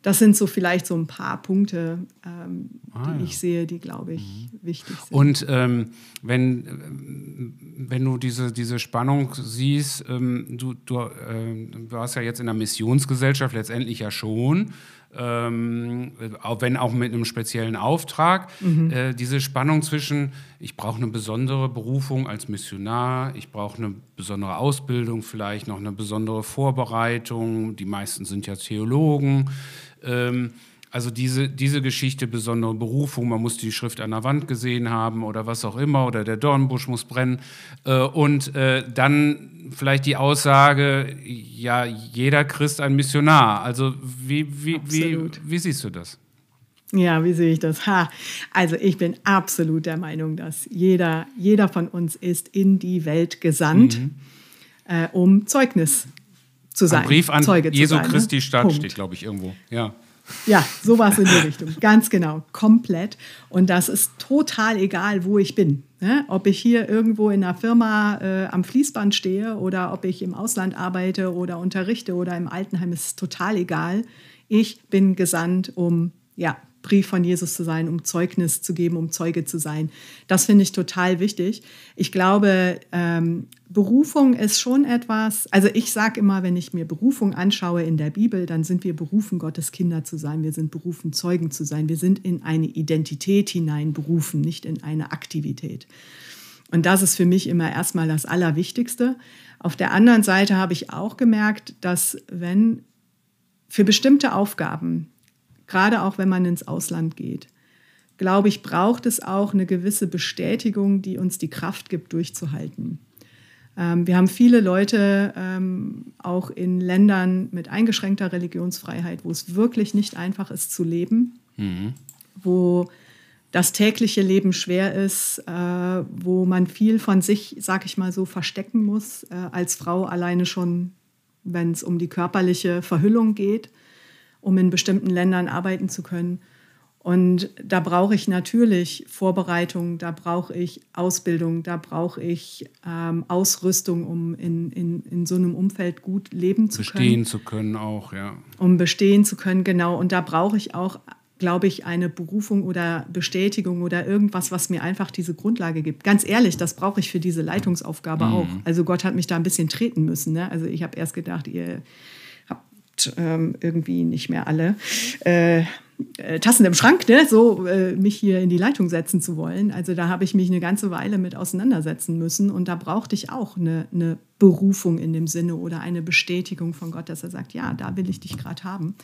Das sind so vielleicht so ein paar Punkte, ähm, ah, die ja. ich sehe, die, glaube ich, mhm. wichtig sind. Und ähm, wenn, wenn du diese, diese Spannung siehst, ähm, du, äh, du warst ja jetzt in der Missionsgesellschaft letztendlich ja schon, ähm, auch wenn auch mit einem speziellen Auftrag, mhm. äh, diese Spannung zwischen, ich brauche eine besondere Berufung als Missionar, ich brauche eine besondere Ausbildung, vielleicht noch eine besondere Vorbereitung, die meisten sind ja Theologen. Ähm, also diese, diese Geschichte, besondere Berufung, man muss die Schrift an der Wand gesehen haben oder was auch immer, oder der Dornbusch muss brennen. Äh, und äh, dann vielleicht die Aussage, ja, jeder Christ ein Missionar. Also wie, wie, wie, wie siehst du das? Ja, wie sehe ich das? Ha. Also ich bin absolut der Meinung, dass jeder, jeder von uns ist in die Welt gesandt, mhm. äh, um Zeugnis zu sein. Ein Brief an Zeuge Jesu sein, ne? Christi Stadt Punkt. steht, glaube ich, irgendwo. Ja. Ja, sowas in die Richtung. Ganz genau, komplett. Und das ist total egal, wo ich bin. Ne? Ob ich hier irgendwo in einer Firma äh, am Fließband stehe oder ob ich im Ausland arbeite oder unterrichte oder im Altenheim, ist total egal. Ich bin gesandt, um ja, Brief von Jesus zu sein, um Zeugnis zu geben, um Zeuge zu sein. Das finde ich total wichtig. Ich glaube, ähm, Berufung ist schon etwas, also ich sage immer, wenn ich mir Berufung anschaue in der Bibel, dann sind wir berufen, Gottes Kinder zu sein. Wir sind berufen, Zeugen zu sein. Wir sind in eine Identität hinein berufen, nicht in eine Aktivität. Und das ist für mich immer erstmal das Allerwichtigste. Auf der anderen Seite habe ich auch gemerkt, dass wenn für bestimmte Aufgaben gerade auch wenn man ins Ausland geht. Glaube ich, braucht es auch eine gewisse Bestätigung, die uns die Kraft gibt, durchzuhalten. Ähm, wir haben viele Leute ähm, auch in Ländern mit eingeschränkter Religionsfreiheit, wo es wirklich nicht einfach ist zu leben, mhm. wo das tägliche Leben schwer ist, äh, wo man viel von sich, sag ich mal so, verstecken muss, äh, als Frau alleine schon, wenn es um die körperliche Verhüllung geht um in bestimmten Ländern arbeiten zu können. Und da brauche ich natürlich Vorbereitung, da brauche ich Ausbildung, da brauche ich ähm, Ausrüstung, um in, in, in so einem Umfeld gut leben zu bestehen können. Bestehen zu können auch, ja. Um bestehen zu können, genau. Und da brauche ich auch, glaube ich, eine Berufung oder Bestätigung oder irgendwas, was mir einfach diese Grundlage gibt. Ganz ehrlich, das brauche ich für diese Leitungsaufgabe mhm. auch. Also Gott hat mich da ein bisschen treten müssen. Ne? Also ich habe erst gedacht, ihr ähm, irgendwie nicht mehr alle äh, äh, Tassen im Schrank, ne? so äh, mich hier in die Leitung setzen zu wollen. Also da habe ich mich eine ganze Weile mit auseinandersetzen müssen und da brauchte ich auch eine, eine Berufung in dem Sinne oder eine Bestätigung von Gott, dass er sagt, ja, da will ich dich gerade haben.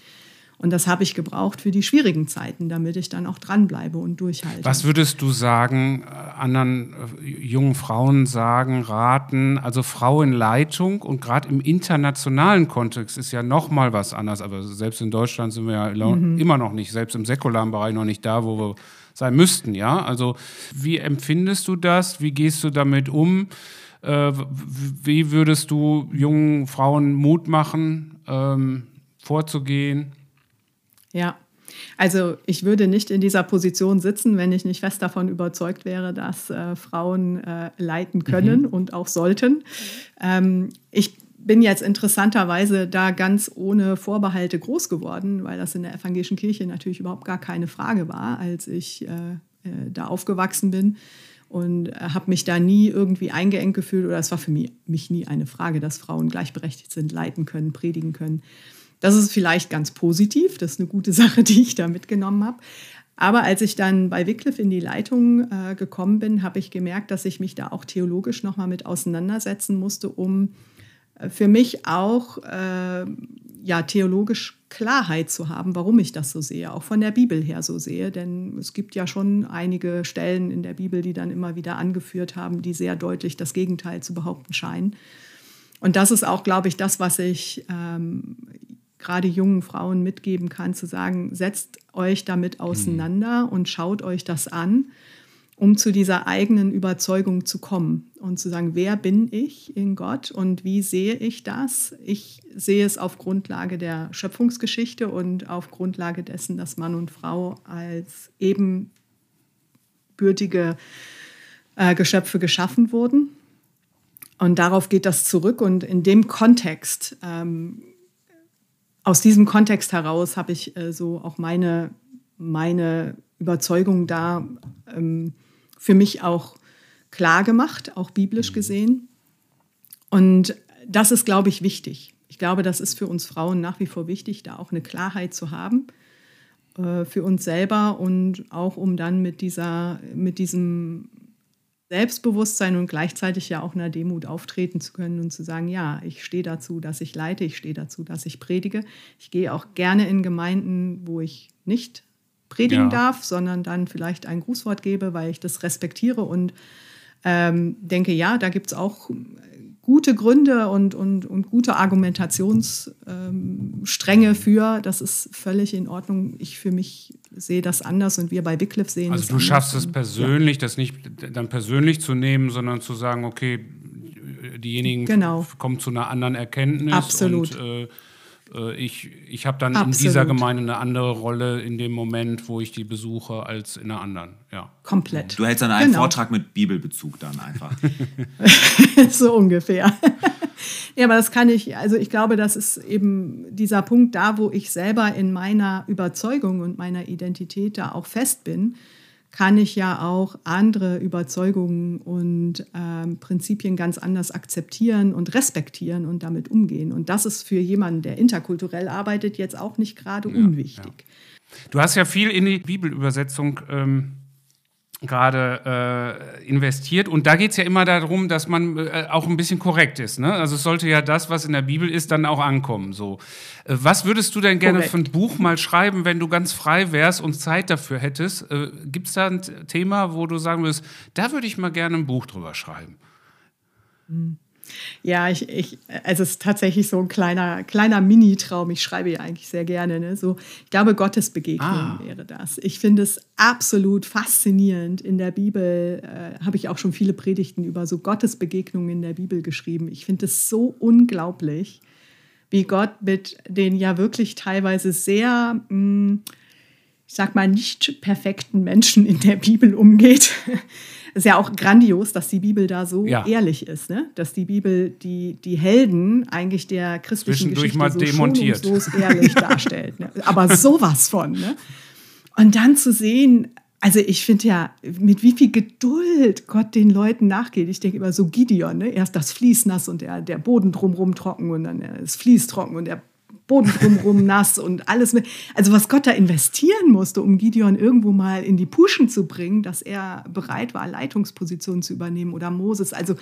Und das habe ich gebraucht für die schwierigen Zeiten, damit ich dann auch dranbleibe und durchhalte. Was würdest du sagen, äh, anderen äh, jungen Frauen sagen, raten, also Frau in Leitung und gerade im internationalen Kontext ist ja noch mal was anderes, aber selbst in Deutschland sind wir ja mhm. immer noch nicht, selbst im säkularen Bereich noch nicht da, wo wir sein müssten, ja? Also wie empfindest du das? Wie gehst du damit um? Äh, wie würdest du jungen Frauen Mut machen, ähm, vorzugehen? Ja, also ich würde nicht in dieser Position sitzen, wenn ich nicht fest davon überzeugt wäre, dass äh, Frauen äh, leiten können mhm. und auch sollten. Ähm, ich bin jetzt interessanterweise da ganz ohne Vorbehalte groß geworden, weil das in der evangelischen Kirche natürlich überhaupt gar keine Frage war, als ich äh, äh da aufgewachsen bin und äh, habe mich da nie irgendwie eingeengt gefühlt oder es war für mich, mich nie eine Frage, dass Frauen gleichberechtigt sind, leiten können, predigen können. Das ist vielleicht ganz positiv, das ist eine gute Sache, die ich da mitgenommen habe. Aber als ich dann bei Wycliffe in die Leitung äh, gekommen bin, habe ich gemerkt, dass ich mich da auch theologisch nochmal mit auseinandersetzen musste, um äh, für mich auch äh, ja, theologisch Klarheit zu haben, warum ich das so sehe, auch von der Bibel her so sehe. Denn es gibt ja schon einige Stellen in der Bibel, die dann immer wieder angeführt haben, die sehr deutlich das Gegenteil zu behaupten scheinen. Und das ist auch, glaube ich, das, was ich ähm, gerade jungen Frauen mitgeben kann, zu sagen, setzt euch damit auseinander mhm. und schaut euch das an, um zu dieser eigenen Überzeugung zu kommen und zu sagen, wer bin ich in Gott und wie sehe ich das? Ich sehe es auf Grundlage der Schöpfungsgeschichte und auf Grundlage dessen, dass Mann und Frau als ebenbürtige äh, Geschöpfe geschaffen wurden. Und darauf geht das zurück. Und in dem Kontext ähm, aus diesem Kontext heraus habe ich äh, so auch meine, meine Überzeugung da ähm, für mich auch klar gemacht, auch biblisch mhm. gesehen. Und das ist, glaube ich, wichtig. Ich glaube, das ist für uns Frauen nach wie vor wichtig, da auch eine Klarheit zu haben äh, für uns selber und auch um dann mit, dieser, mit diesem Selbstbewusstsein und gleichzeitig ja auch einer Demut auftreten zu können und zu sagen, ja, ich stehe dazu, dass ich leite, ich stehe dazu, dass ich predige. Ich gehe auch gerne in Gemeinden, wo ich nicht predigen ja. darf, sondern dann vielleicht ein Grußwort gebe, weil ich das respektiere und ähm, denke, ja, da gibt es auch gute Gründe und, und, und gute Argumentationsstränge ähm, für. Das ist völlig in Ordnung. Ich für mich sehe das anders und wir bei Wycliffe sehen also das Also du schaffst es persönlich, ja. das nicht dann persönlich zu nehmen, sondern zu sagen, okay, diejenigen genau. kommen zu einer anderen Erkenntnis. Absolut. Und, äh, äh, ich, ich habe dann Absolut. in dieser Gemeinde eine andere Rolle in dem Moment, wo ich die besuche, als in einer anderen. Ja. Komplett. Du hältst dann einen genau. Vortrag mit Bibelbezug dann einfach. so ungefähr. ja, aber das kann ich, also ich glaube, das ist eben dieser Punkt da, wo ich selber in meiner Überzeugung und meiner Identität da auch fest bin kann ich ja auch andere Überzeugungen und ähm, Prinzipien ganz anders akzeptieren und respektieren und damit umgehen. Und das ist für jemanden, der interkulturell arbeitet, jetzt auch nicht gerade ja, unwichtig. Ja. Du hast ja viel in die Bibelübersetzung ähm, gerade äh, investiert. Und da geht es ja immer darum, dass man äh, auch ein bisschen korrekt ist. Ne? Also es sollte ja das, was in der Bibel ist, dann auch ankommen. So. Äh, was würdest du denn gerne korrekt. für ein Buch mal schreiben, wenn du ganz frei wärst und Zeit dafür hättest? Äh, Gibt es da ein Thema, wo du sagen würdest, da würde ich mal gerne ein Buch drüber schreiben? Hm. Ja, ich, ich, also es ist tatsächlich so ein kleiner, kleiner Mini-Traum. Ich schreibe ja eigentlich sehr gerne. Ne? So, ich glaube, Gottes Begegnung ah. wäre das. Ich finde es absolut faszinierend. In der Bibel äh, habe ich auch schon viele Predigten über so Gottes Begegnungen in der Bibel geschrieben. Ich finde es so unglaublich, wie Gott mit den ja wirklich teilweise sehr, mh, hm, ich sag mal, nicht perfekten Menschen in der Bibel umgeht ist ja auch grandios, dass die Bibel da so ja. ehrlich ist, ne? dass die Bibel die, die Helden eigentlich der christlichen Geschichte mal so demontiert. ehrlich darstellt. Ne? Aber sowas von. Ne? Und dann zu sehen, also ich finde ja, mit wie viel Geduld Gott den Leuten nachgeht. Ich denke immer so Gideon, ne? erst das Fließ nass und der, der Boden drumherum trocken und dann das Fließ trocken und der Boden drumherum nass und alles mit. Also was Gott da investieren musste, um Gideon irgendwo mal in die Puschen zu bringen, dass er bereit war, Leitungspositionen zu übernehmen oder Moses. Also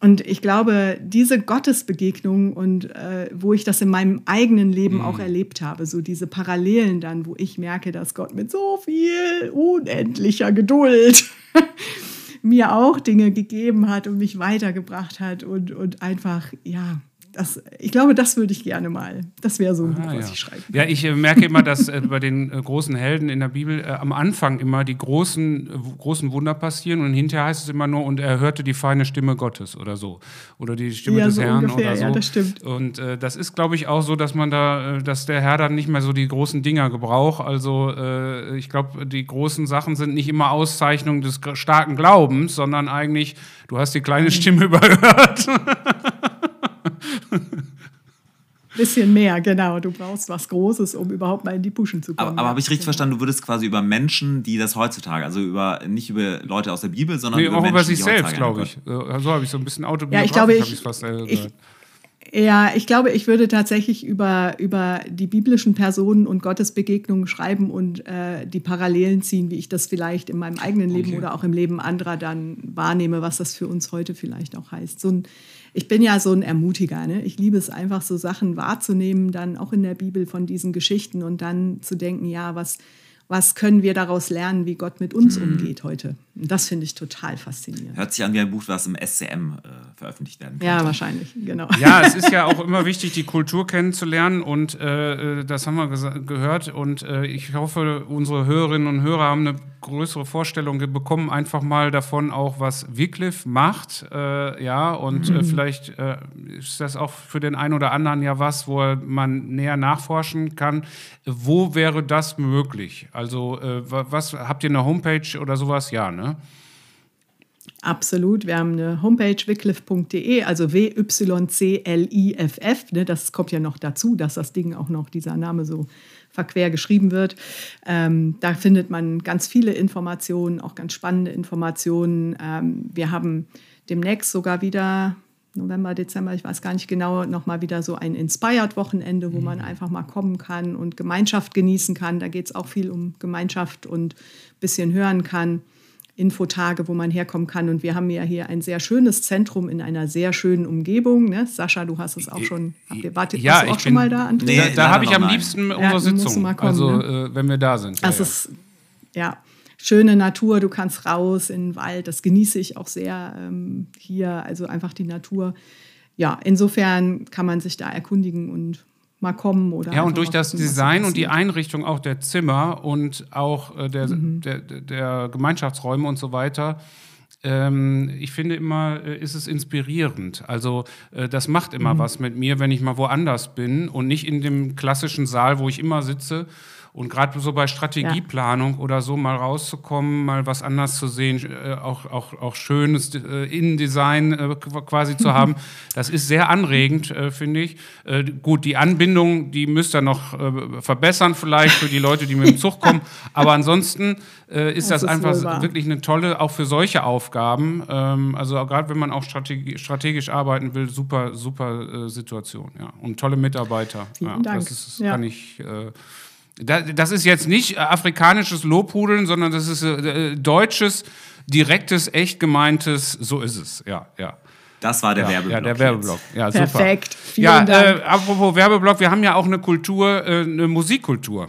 Und ich glaube, diese Gottesbegegnung und äh, wo ich das in meinem eigenen Leben mhm. auch erlebt habe, so diese Parallelen dann, wo ich merke, dass Gott mit so viel unendlicher Geduld mir auch Dinge gegeben hat und mich weitergebracht hat und, und einfach, ja, das, ich glaube, das würde ich gerne mal. Das wäre so ein ah, Buch, was ja. ich schreiben Ja, ich äh, merke immer, dass äh, bei den äh, großen Helden in der Bibel äh, am Anfang immer die großen, äh, großen Wunder passieren und hinterher heißt es immer nur, und er hörte die feine Stimme Gottes oder so. Oder die Stimme ja, des so Herrn ungefähr, oder so. Ja, das stimmt. Und äh, das ist, glaube ich, auch so, dass man da, dass der Herr dann nicht mehr so die großen Dinger gebraucht. Also ich glaube, die großen Sachen sind nicht immer Auszeichnung des starken Glaubens, sondern eigentlich, du hast die kleine mhm. Stimme überhört. Bisschen mehr, genau. Du brauchst was Großes, um überhaupt mal in die Puschen zu kommen. Aber, aber habe ich richtig genau. verstanden, du würdest quasi über Menschen, die das heutzutage, also über nicht über Leute aus der Bibel, sondern nee, über auch Menschen, über sich selbst, glaube ich. So habe ich so ein bisschen autobiografisch ja, ich glaube, ich, fast äh, ich, ja, ich glaube, ich würde tatsächlich über, über die biblischen Personen und Gottesbegegnungen schreiben und äh, die Parallelen ziehen, wie ich das vielleicht in meinem eigenen Leben okay. oder auch im Leben anderer dann wahrnehme, was das für uns heute vielleicht auch heißt. So ein ich bin ja so ein Ermutiger. Ne? Ich liebe es einfach, so Sachen wahrzunehmen, dann auch in der Bibel von diesen Geschichten und dann zu denken, ja, was, was können wir daraus lernen, wie Gott mit uns mhm. umgeht heute. Und das finde ich total faszinierend. Hört sich an wie ein Buch, was im SCM äh, veröffentlicht werden kann. Ja, wahrscheinlich, genau. Ja, es ist ja auch immer wichtig, die Kultur kennenzulernen und äh, äh das haben wir gehört und äh, ich hoffe, unsere Hörerinnen und Hörer haben eine größere Vorstellung bekommen, einfach mal davon auch, was Wycliffe macht, äh, ja, und äh, mhm. vielleicht ist das auch für den einen oder anderen ja was, wo man näher nachforschen kann. Wo wäre das möglich? Also, was habt ihr eine Homepage oder sowas? Ja, ne? Absolut. Wir haben eine Homepage wycliffe.de, also W-Y-C-L-I-F-F. Ne, das kommt ja noch dazu, dass das Ding auch noch dieser Name so verquer geschrieben wird. Ähm, da findet man ganz viele Informationen, auch ganz spannende Informationen. Ähm, wir haben demnächst sogar wieder November, Dezember, ich weiß gar nicht genau, nochmal wieder so ein Inspired-Wochenende, wo man mhm. einfach mal kommen kann und Gemeinschaft genießen kann. Da geht es auch viel um Gemeinschaft und ein bisschen hören kann. Infotage, wo man herkommen kann. Und wir haben ja hier ein sehr schönes Zentrum in einer sehr schönen Umgebung. Ne? Sascha, du hast es auch schon. Habt ihr, wart, ja, warst du auch schon mal da? Nee, da, da habe ich am liebsten ja, unsere Sitzung. Kommen, also, ne? äh, wenn wir da sind. Ja, das ja. ist, ja, schöne Natur. Du kannst raus in den Wald. Das genieße ich auch sehr ähm, hier. Also einfach die Natur. Ja, insofern kann man sich da erkundigen und mal kommen oder. Ja, und durch das Design und die Einrichtung auch der Zimmer und auch äh, der, mhm. der, der, Gemeinschaftsräume und so weiter. Ähm, ich finde immer, äh, ist es inspirierend. Also, äh, das macht immer mhm. was mit mir, wenn ich mal woanders bin und nicht in dem klassischen Saal, wo ich immer sitze und gerade so bei Strategieplanung ja. oder so mal rauszukommen, mal was anders zu sehen, äh, auch, auch, auch schönes äh, Innendesign äh, quasi zu haben, das ist sehr anregend, äh, finde ich. Äh, gut, die Anbindung, die müsst ihr noch äh, verbessern vielleicht für die Leute, die mit dem Zug kommen. Aber ansonsten ist das, das ist einfach wirklich eine tolle, auch für solche Aufgaben, ähm, also gerade wenn man auch strategisch, strategisch arbeiten will, super, super Situation. Ja. Und tolle Mitarbeiter. Vielen ja, Dank. Das ist, kann ich das ist jetzt nicht äh, afrikanisches Lobhudeln, sondern das ist äh, deutsches, direktes, echt gemeintes, so ist es. Ja, ja. Das war der ja, Werbeblock. Ja, der Werbeblock. Ja, Perfekt. Super. Vielen ja, Dank. Äh, apropos Werbeblock, wir haben ja auch eine Kultur, äh, eine Musikkultur.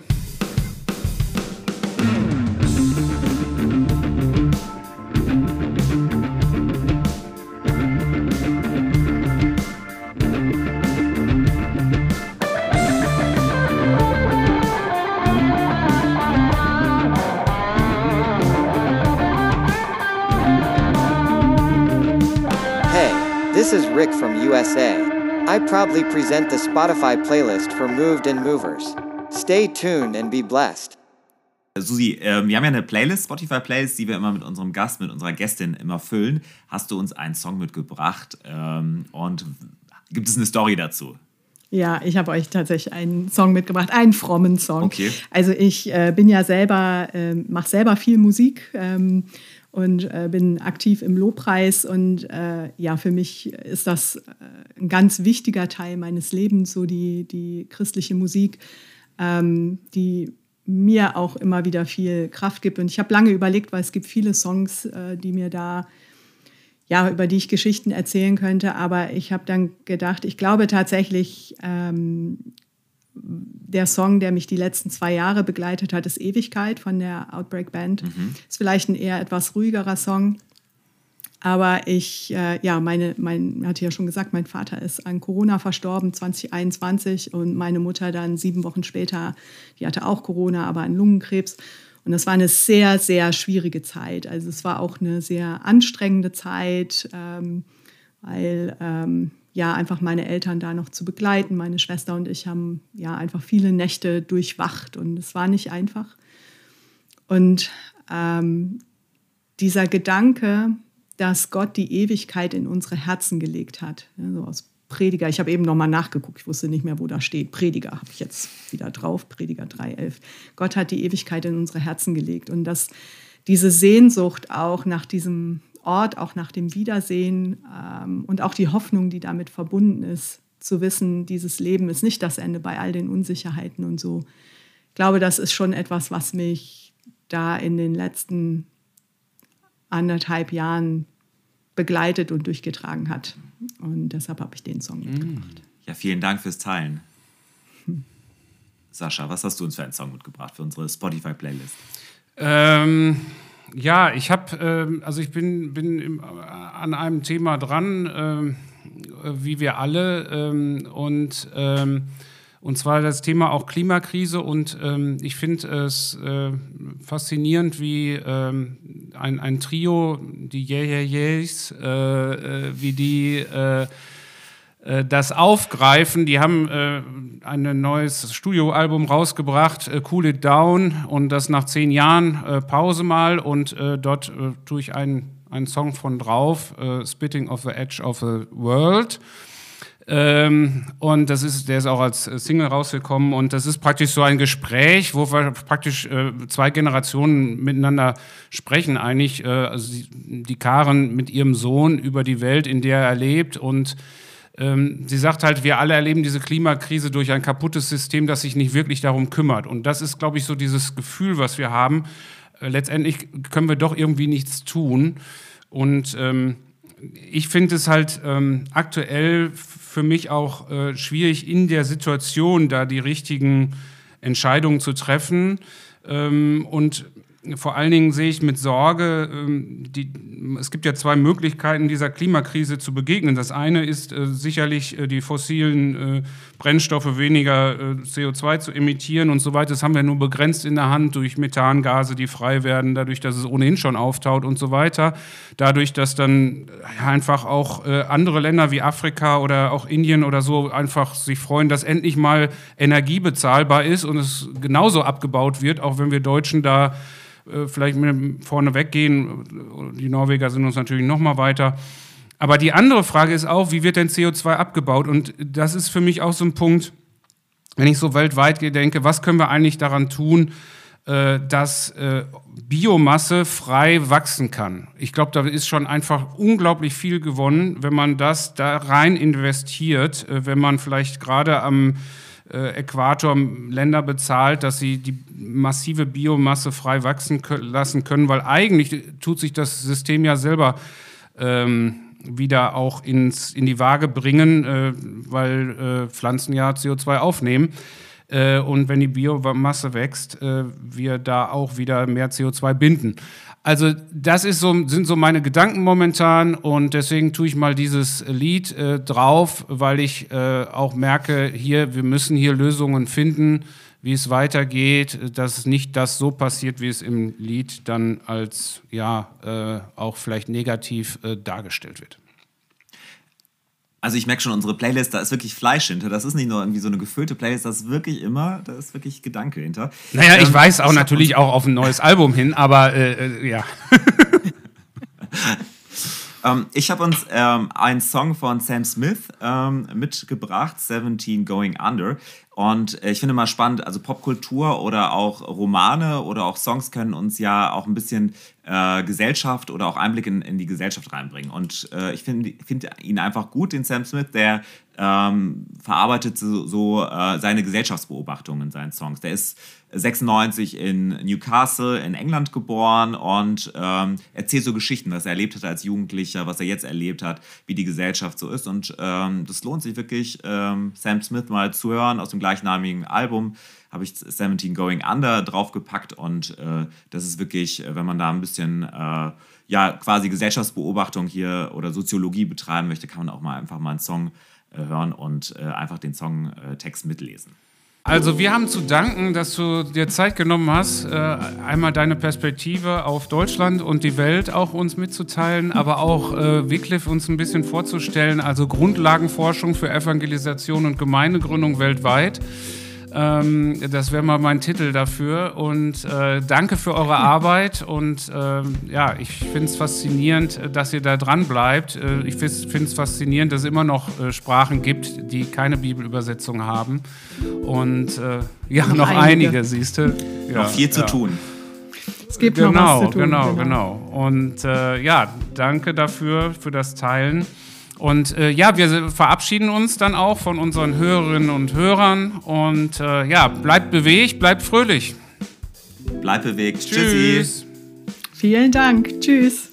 This is Rick from USA. I proudly present the Spotify playlist for Moved and Movers. Stay tuned and be blessed. Susi, äh, wir haben ja eine Playlist, Spotify-Playlist, die wir immer mit unserem Gast, mit unserer Gästin immer füllen. Hast du uns einen Song mitgebracht ähm, und gibt es eine Story dazu? Ja, ich habe euch tatsächlich einen Song mitgebracht, einen frommen Song. Okay. Also ich äh, bin ja selber, äh, mache selber viel Musik. Und äh, bin aktiv im Lobpreis. Und äh, ja, für mich ist das äh, ein ganz wichtiger Teil meines Lebens, so die, die christliche Musik, ähm, die mir auch immer wieder viel Kraft gibt. Und ich habe lange überlegt, weil es gibt viele Songs, äh, die mir da ja, über die ich Geschichten erzählen könnte. Aber ich habe dann gedacht, ich glaube tatsächlich, ähm, der Song, der mich die letzten zwei Jahre begleitet hat, ist Ewigkeit von der Outbreak Band. Mhm. Ist vielleicht ein eher etwas ruhigerer Song. Aber ich, äh, ja, meine, mein, hatte ja schon gesagt, mein Vater ist an Corona verstorben 2021 und meine Mutter dann sieben Wochen später, die hatte auch Corona, aber an Lungenkrebs. Und das war eine sehr, sehr schwierige Zeit. Also es war auch eine sehr anstrengende Zeit, ähm, weil ähm, ja einfach meine Eltern da noch zu begleiten. Meine Schwester und ich haben ja einfach viele Nächte durchwacht und es war nicht einfach. Und ähm, dieser Gedanke, dass Gott die Ewigkeit in unsere Herzen gelegt hat, ja, so aus Prediger. Ich habe eben nochmal nachgeguckt, ich wusste nicht mehr, wo da steht. Prediger habe ich jetzt wieder drauf, Prediger 3,11. Gott hat die Ewigkeit in unsere Herzen gelegt und dass diese Sehnsucht auch nach diesem Ort, auch nach dem Wiedersehen ähm, und auch die Hoffnung, die damit verbunden ist, zu wissen, dieses Leben ist nicht das Ende bei all den Unsicherheiten und so. Ich glaube, das ist schon etwas, was mich da in den letzten anderthalb Jahren begleitet und durchgetragen hat. Und deshalb habe ich den Song mm. mitgebracht. Ja, vielen Dank fürs Teilen. Sascha, was hast du uns für einen Song mitgebracht für unsere Spotify-Playlist? Ähm, ja, ich habe, ähm, also ich bin, bin im, an einem Thema dran, ähm, wie wir alle, ähm, und ähm, und zwar das Thema auch Klimakrise. Und ähm, ich finde es äh, faszinierend, wie ähm, ein, ein Trio, die Yeah Yeah Yeahs, äh, äh, wie die äh, äh, das aufgreifen. Die haben äh, ein neues Studioalbum rausgebracht, Cool It Down, und das nach zehn Jahren Pause mal. Und dort tue ich einen, einen Song von drauf, Spitting of the Edge of the World. Ähm, und das ist, der ist auch als Single rausgekommen und das ist praktisch so ein Gespräch, wo wir praktisch äh, zwei Generationen miteinander sprechen. Eigentlich, äh, also die, die Karen mit ihrem Sohn über die Welt, in der er lebt und ähm, sie sagt halt, wir alle erleben diese Klimakrise durch ein kaputtes System, das sich nicht wirklich darum kümmert. Und das ist, glaube ich, so dieses Gefühl, was wir haben. Äh, letztendlich können wir doch irgendwie nichts tun. Und ähm, ich finde es halt ähm, aktuell für mich auch äh, schwierig, in der Situation da die richtigen Entscheidungen zu treffen. Ähm, und vor allen Dingen sehe ich mit Sorge, ähm, die, es gibt ja zwei Möglichkeiten, dieser Klimakrise zu begegnen. Das eine ist äh, sicherlich, äh, die fossilen äh, Brennstoffe weniger äh, CO2 zu emittieren und so weiter. Das haben wir nur begrenzt in der Hand durch Methangase, die frei werden, dadurch, dass es ohnehin schon auftaut und so weiter. Dadurch, dass dann einfach auch andere Länder wie Afrika oder auch Indien oder so einfach sich freuen, dass endlich mal Energie bezahlbar ist und es genauso abgebaut wird, auch wenn wir Deutschen da vielleicht mit vorne weggehen. Die Norweger sind uns natürlich noch mal weiter. Aber die andere Frage ist auch, wie wird denn CO2 abgebaut? Und das ist für mich auch so ein Punkt, wenn ich so weltweit denke, was können wir eigentlich daran tun, äh, dass äh, Biomasse frei wachsen kann. Ich glaube, da ist schon einfach unglaublich viel gewonnen, wenn man das da rein investiert, wenn man vielleicht gerade am äh, Äquator Länder bezahlt, dass sie die massive Biomasse frei wachsen lassen können, weil eigentlich tut sich das System ja selber ähm, wieder auch ins, in die Waage bringen, äh, weil äh, Pflanzen ja CO2 aufnehmen. Äh, und wenn die Biomasse wächst, äh, wir da auch wieder mehr CO2 binden. Also das ist so, sind so meine Gedanken momentan und deswegen tue ich mal dieses Lied äh, drauf, weil ich äh, auch merke, hier, wir müssen hier Lösungen finden, wie es weitergeht, dass nicht das so passiert, wie es im Lied dann als ja äh, auch vielleicht negativ äh, dargestellt wird. Also ich merke schon, unsere Playlist, da ist wirklich Fleisch hinter. Das ist nicht nur irgendwie so eine gefüllte Playlist, das ist wirklich immer, da ist wirklich Gedanke hinter. Naja, ich ähm, weiß auch natürlich auch auf ein neues Album hin, aber äh, äh ja. ähm, ich habe uns ähm, einen Song von Sam Smith ähm, mitgebracht, 17 Going Under. Und äh, ich finde mal spannend, also Popkultur oder auch Romane oder auch Songs können uns ja auch ein bisschen äh, Gesellschaft oder auch Einblick in, in die Gesellschaft reinbringen. Und äh, ich finde find ihn einfach gut, den Sam Smith, der ähm, verarbeitet so, so äh, seine Gesellschaftsbeobachtungen in seinen Songs. Der ist 96 in Newcastle in England geboren und ähm, erzählt so Geschichten, was er erlebt hat als Jugendlicher, was er jetzt erlebt hat, wie die Gesellschaft so ist. Und ähm, das lohnt sich wirklich, ähm, Sam Smith mal zu hören aus dem gleichnamigen Album habe ich 17 Going Under draufgepackt und äh, das ist wirklich, wenn man da ein bisschen äh, ja quasi Gesellschaftsbeobachtung hier oder Soziologie betreiben möchte, kann man auch mal einfach mal einen Song hören und äh, einfach den Songtext mitlesen. Also wir haben zu danken, dass du dir Zeit genommen hast, äh, einmal deine Perspektive auf Deutschland und die Welt auch uns mitzuteilen, aber auch äh, Wycliffe uns ein bisschen vorzustellen, also Grundlagenforschung für Evangelisation und Gemeindegründung weltweit. Ähm, das wäre mal mein Titel dafür. Und äh, danke für eure Arbeit. Und ähm, ja, ich finde es faszinierend, dass ihr da dran bleibt. Äh, ich finde es faszinierend, dass es immer noch äh, Sprachen gibt, die keine Bibelübersetzung haben. Und äh, ja, noch, noch einige, einige siehst du. Ja, noch viel zu ja. tun. Es gibt genau, noch was zu tun. Genau, genau, genau. Und äh, ja, danke dafür, für das Teilen. Und äh, ja, wir verabschieden uns dann auch von unseren Hörerinnen und Hörern. Und äh, ja, bleibt bewegt, bleibt fröhlich. Bleibt bewegt. Tschüss. Tschüssi. Vielen Dank. Tschüss.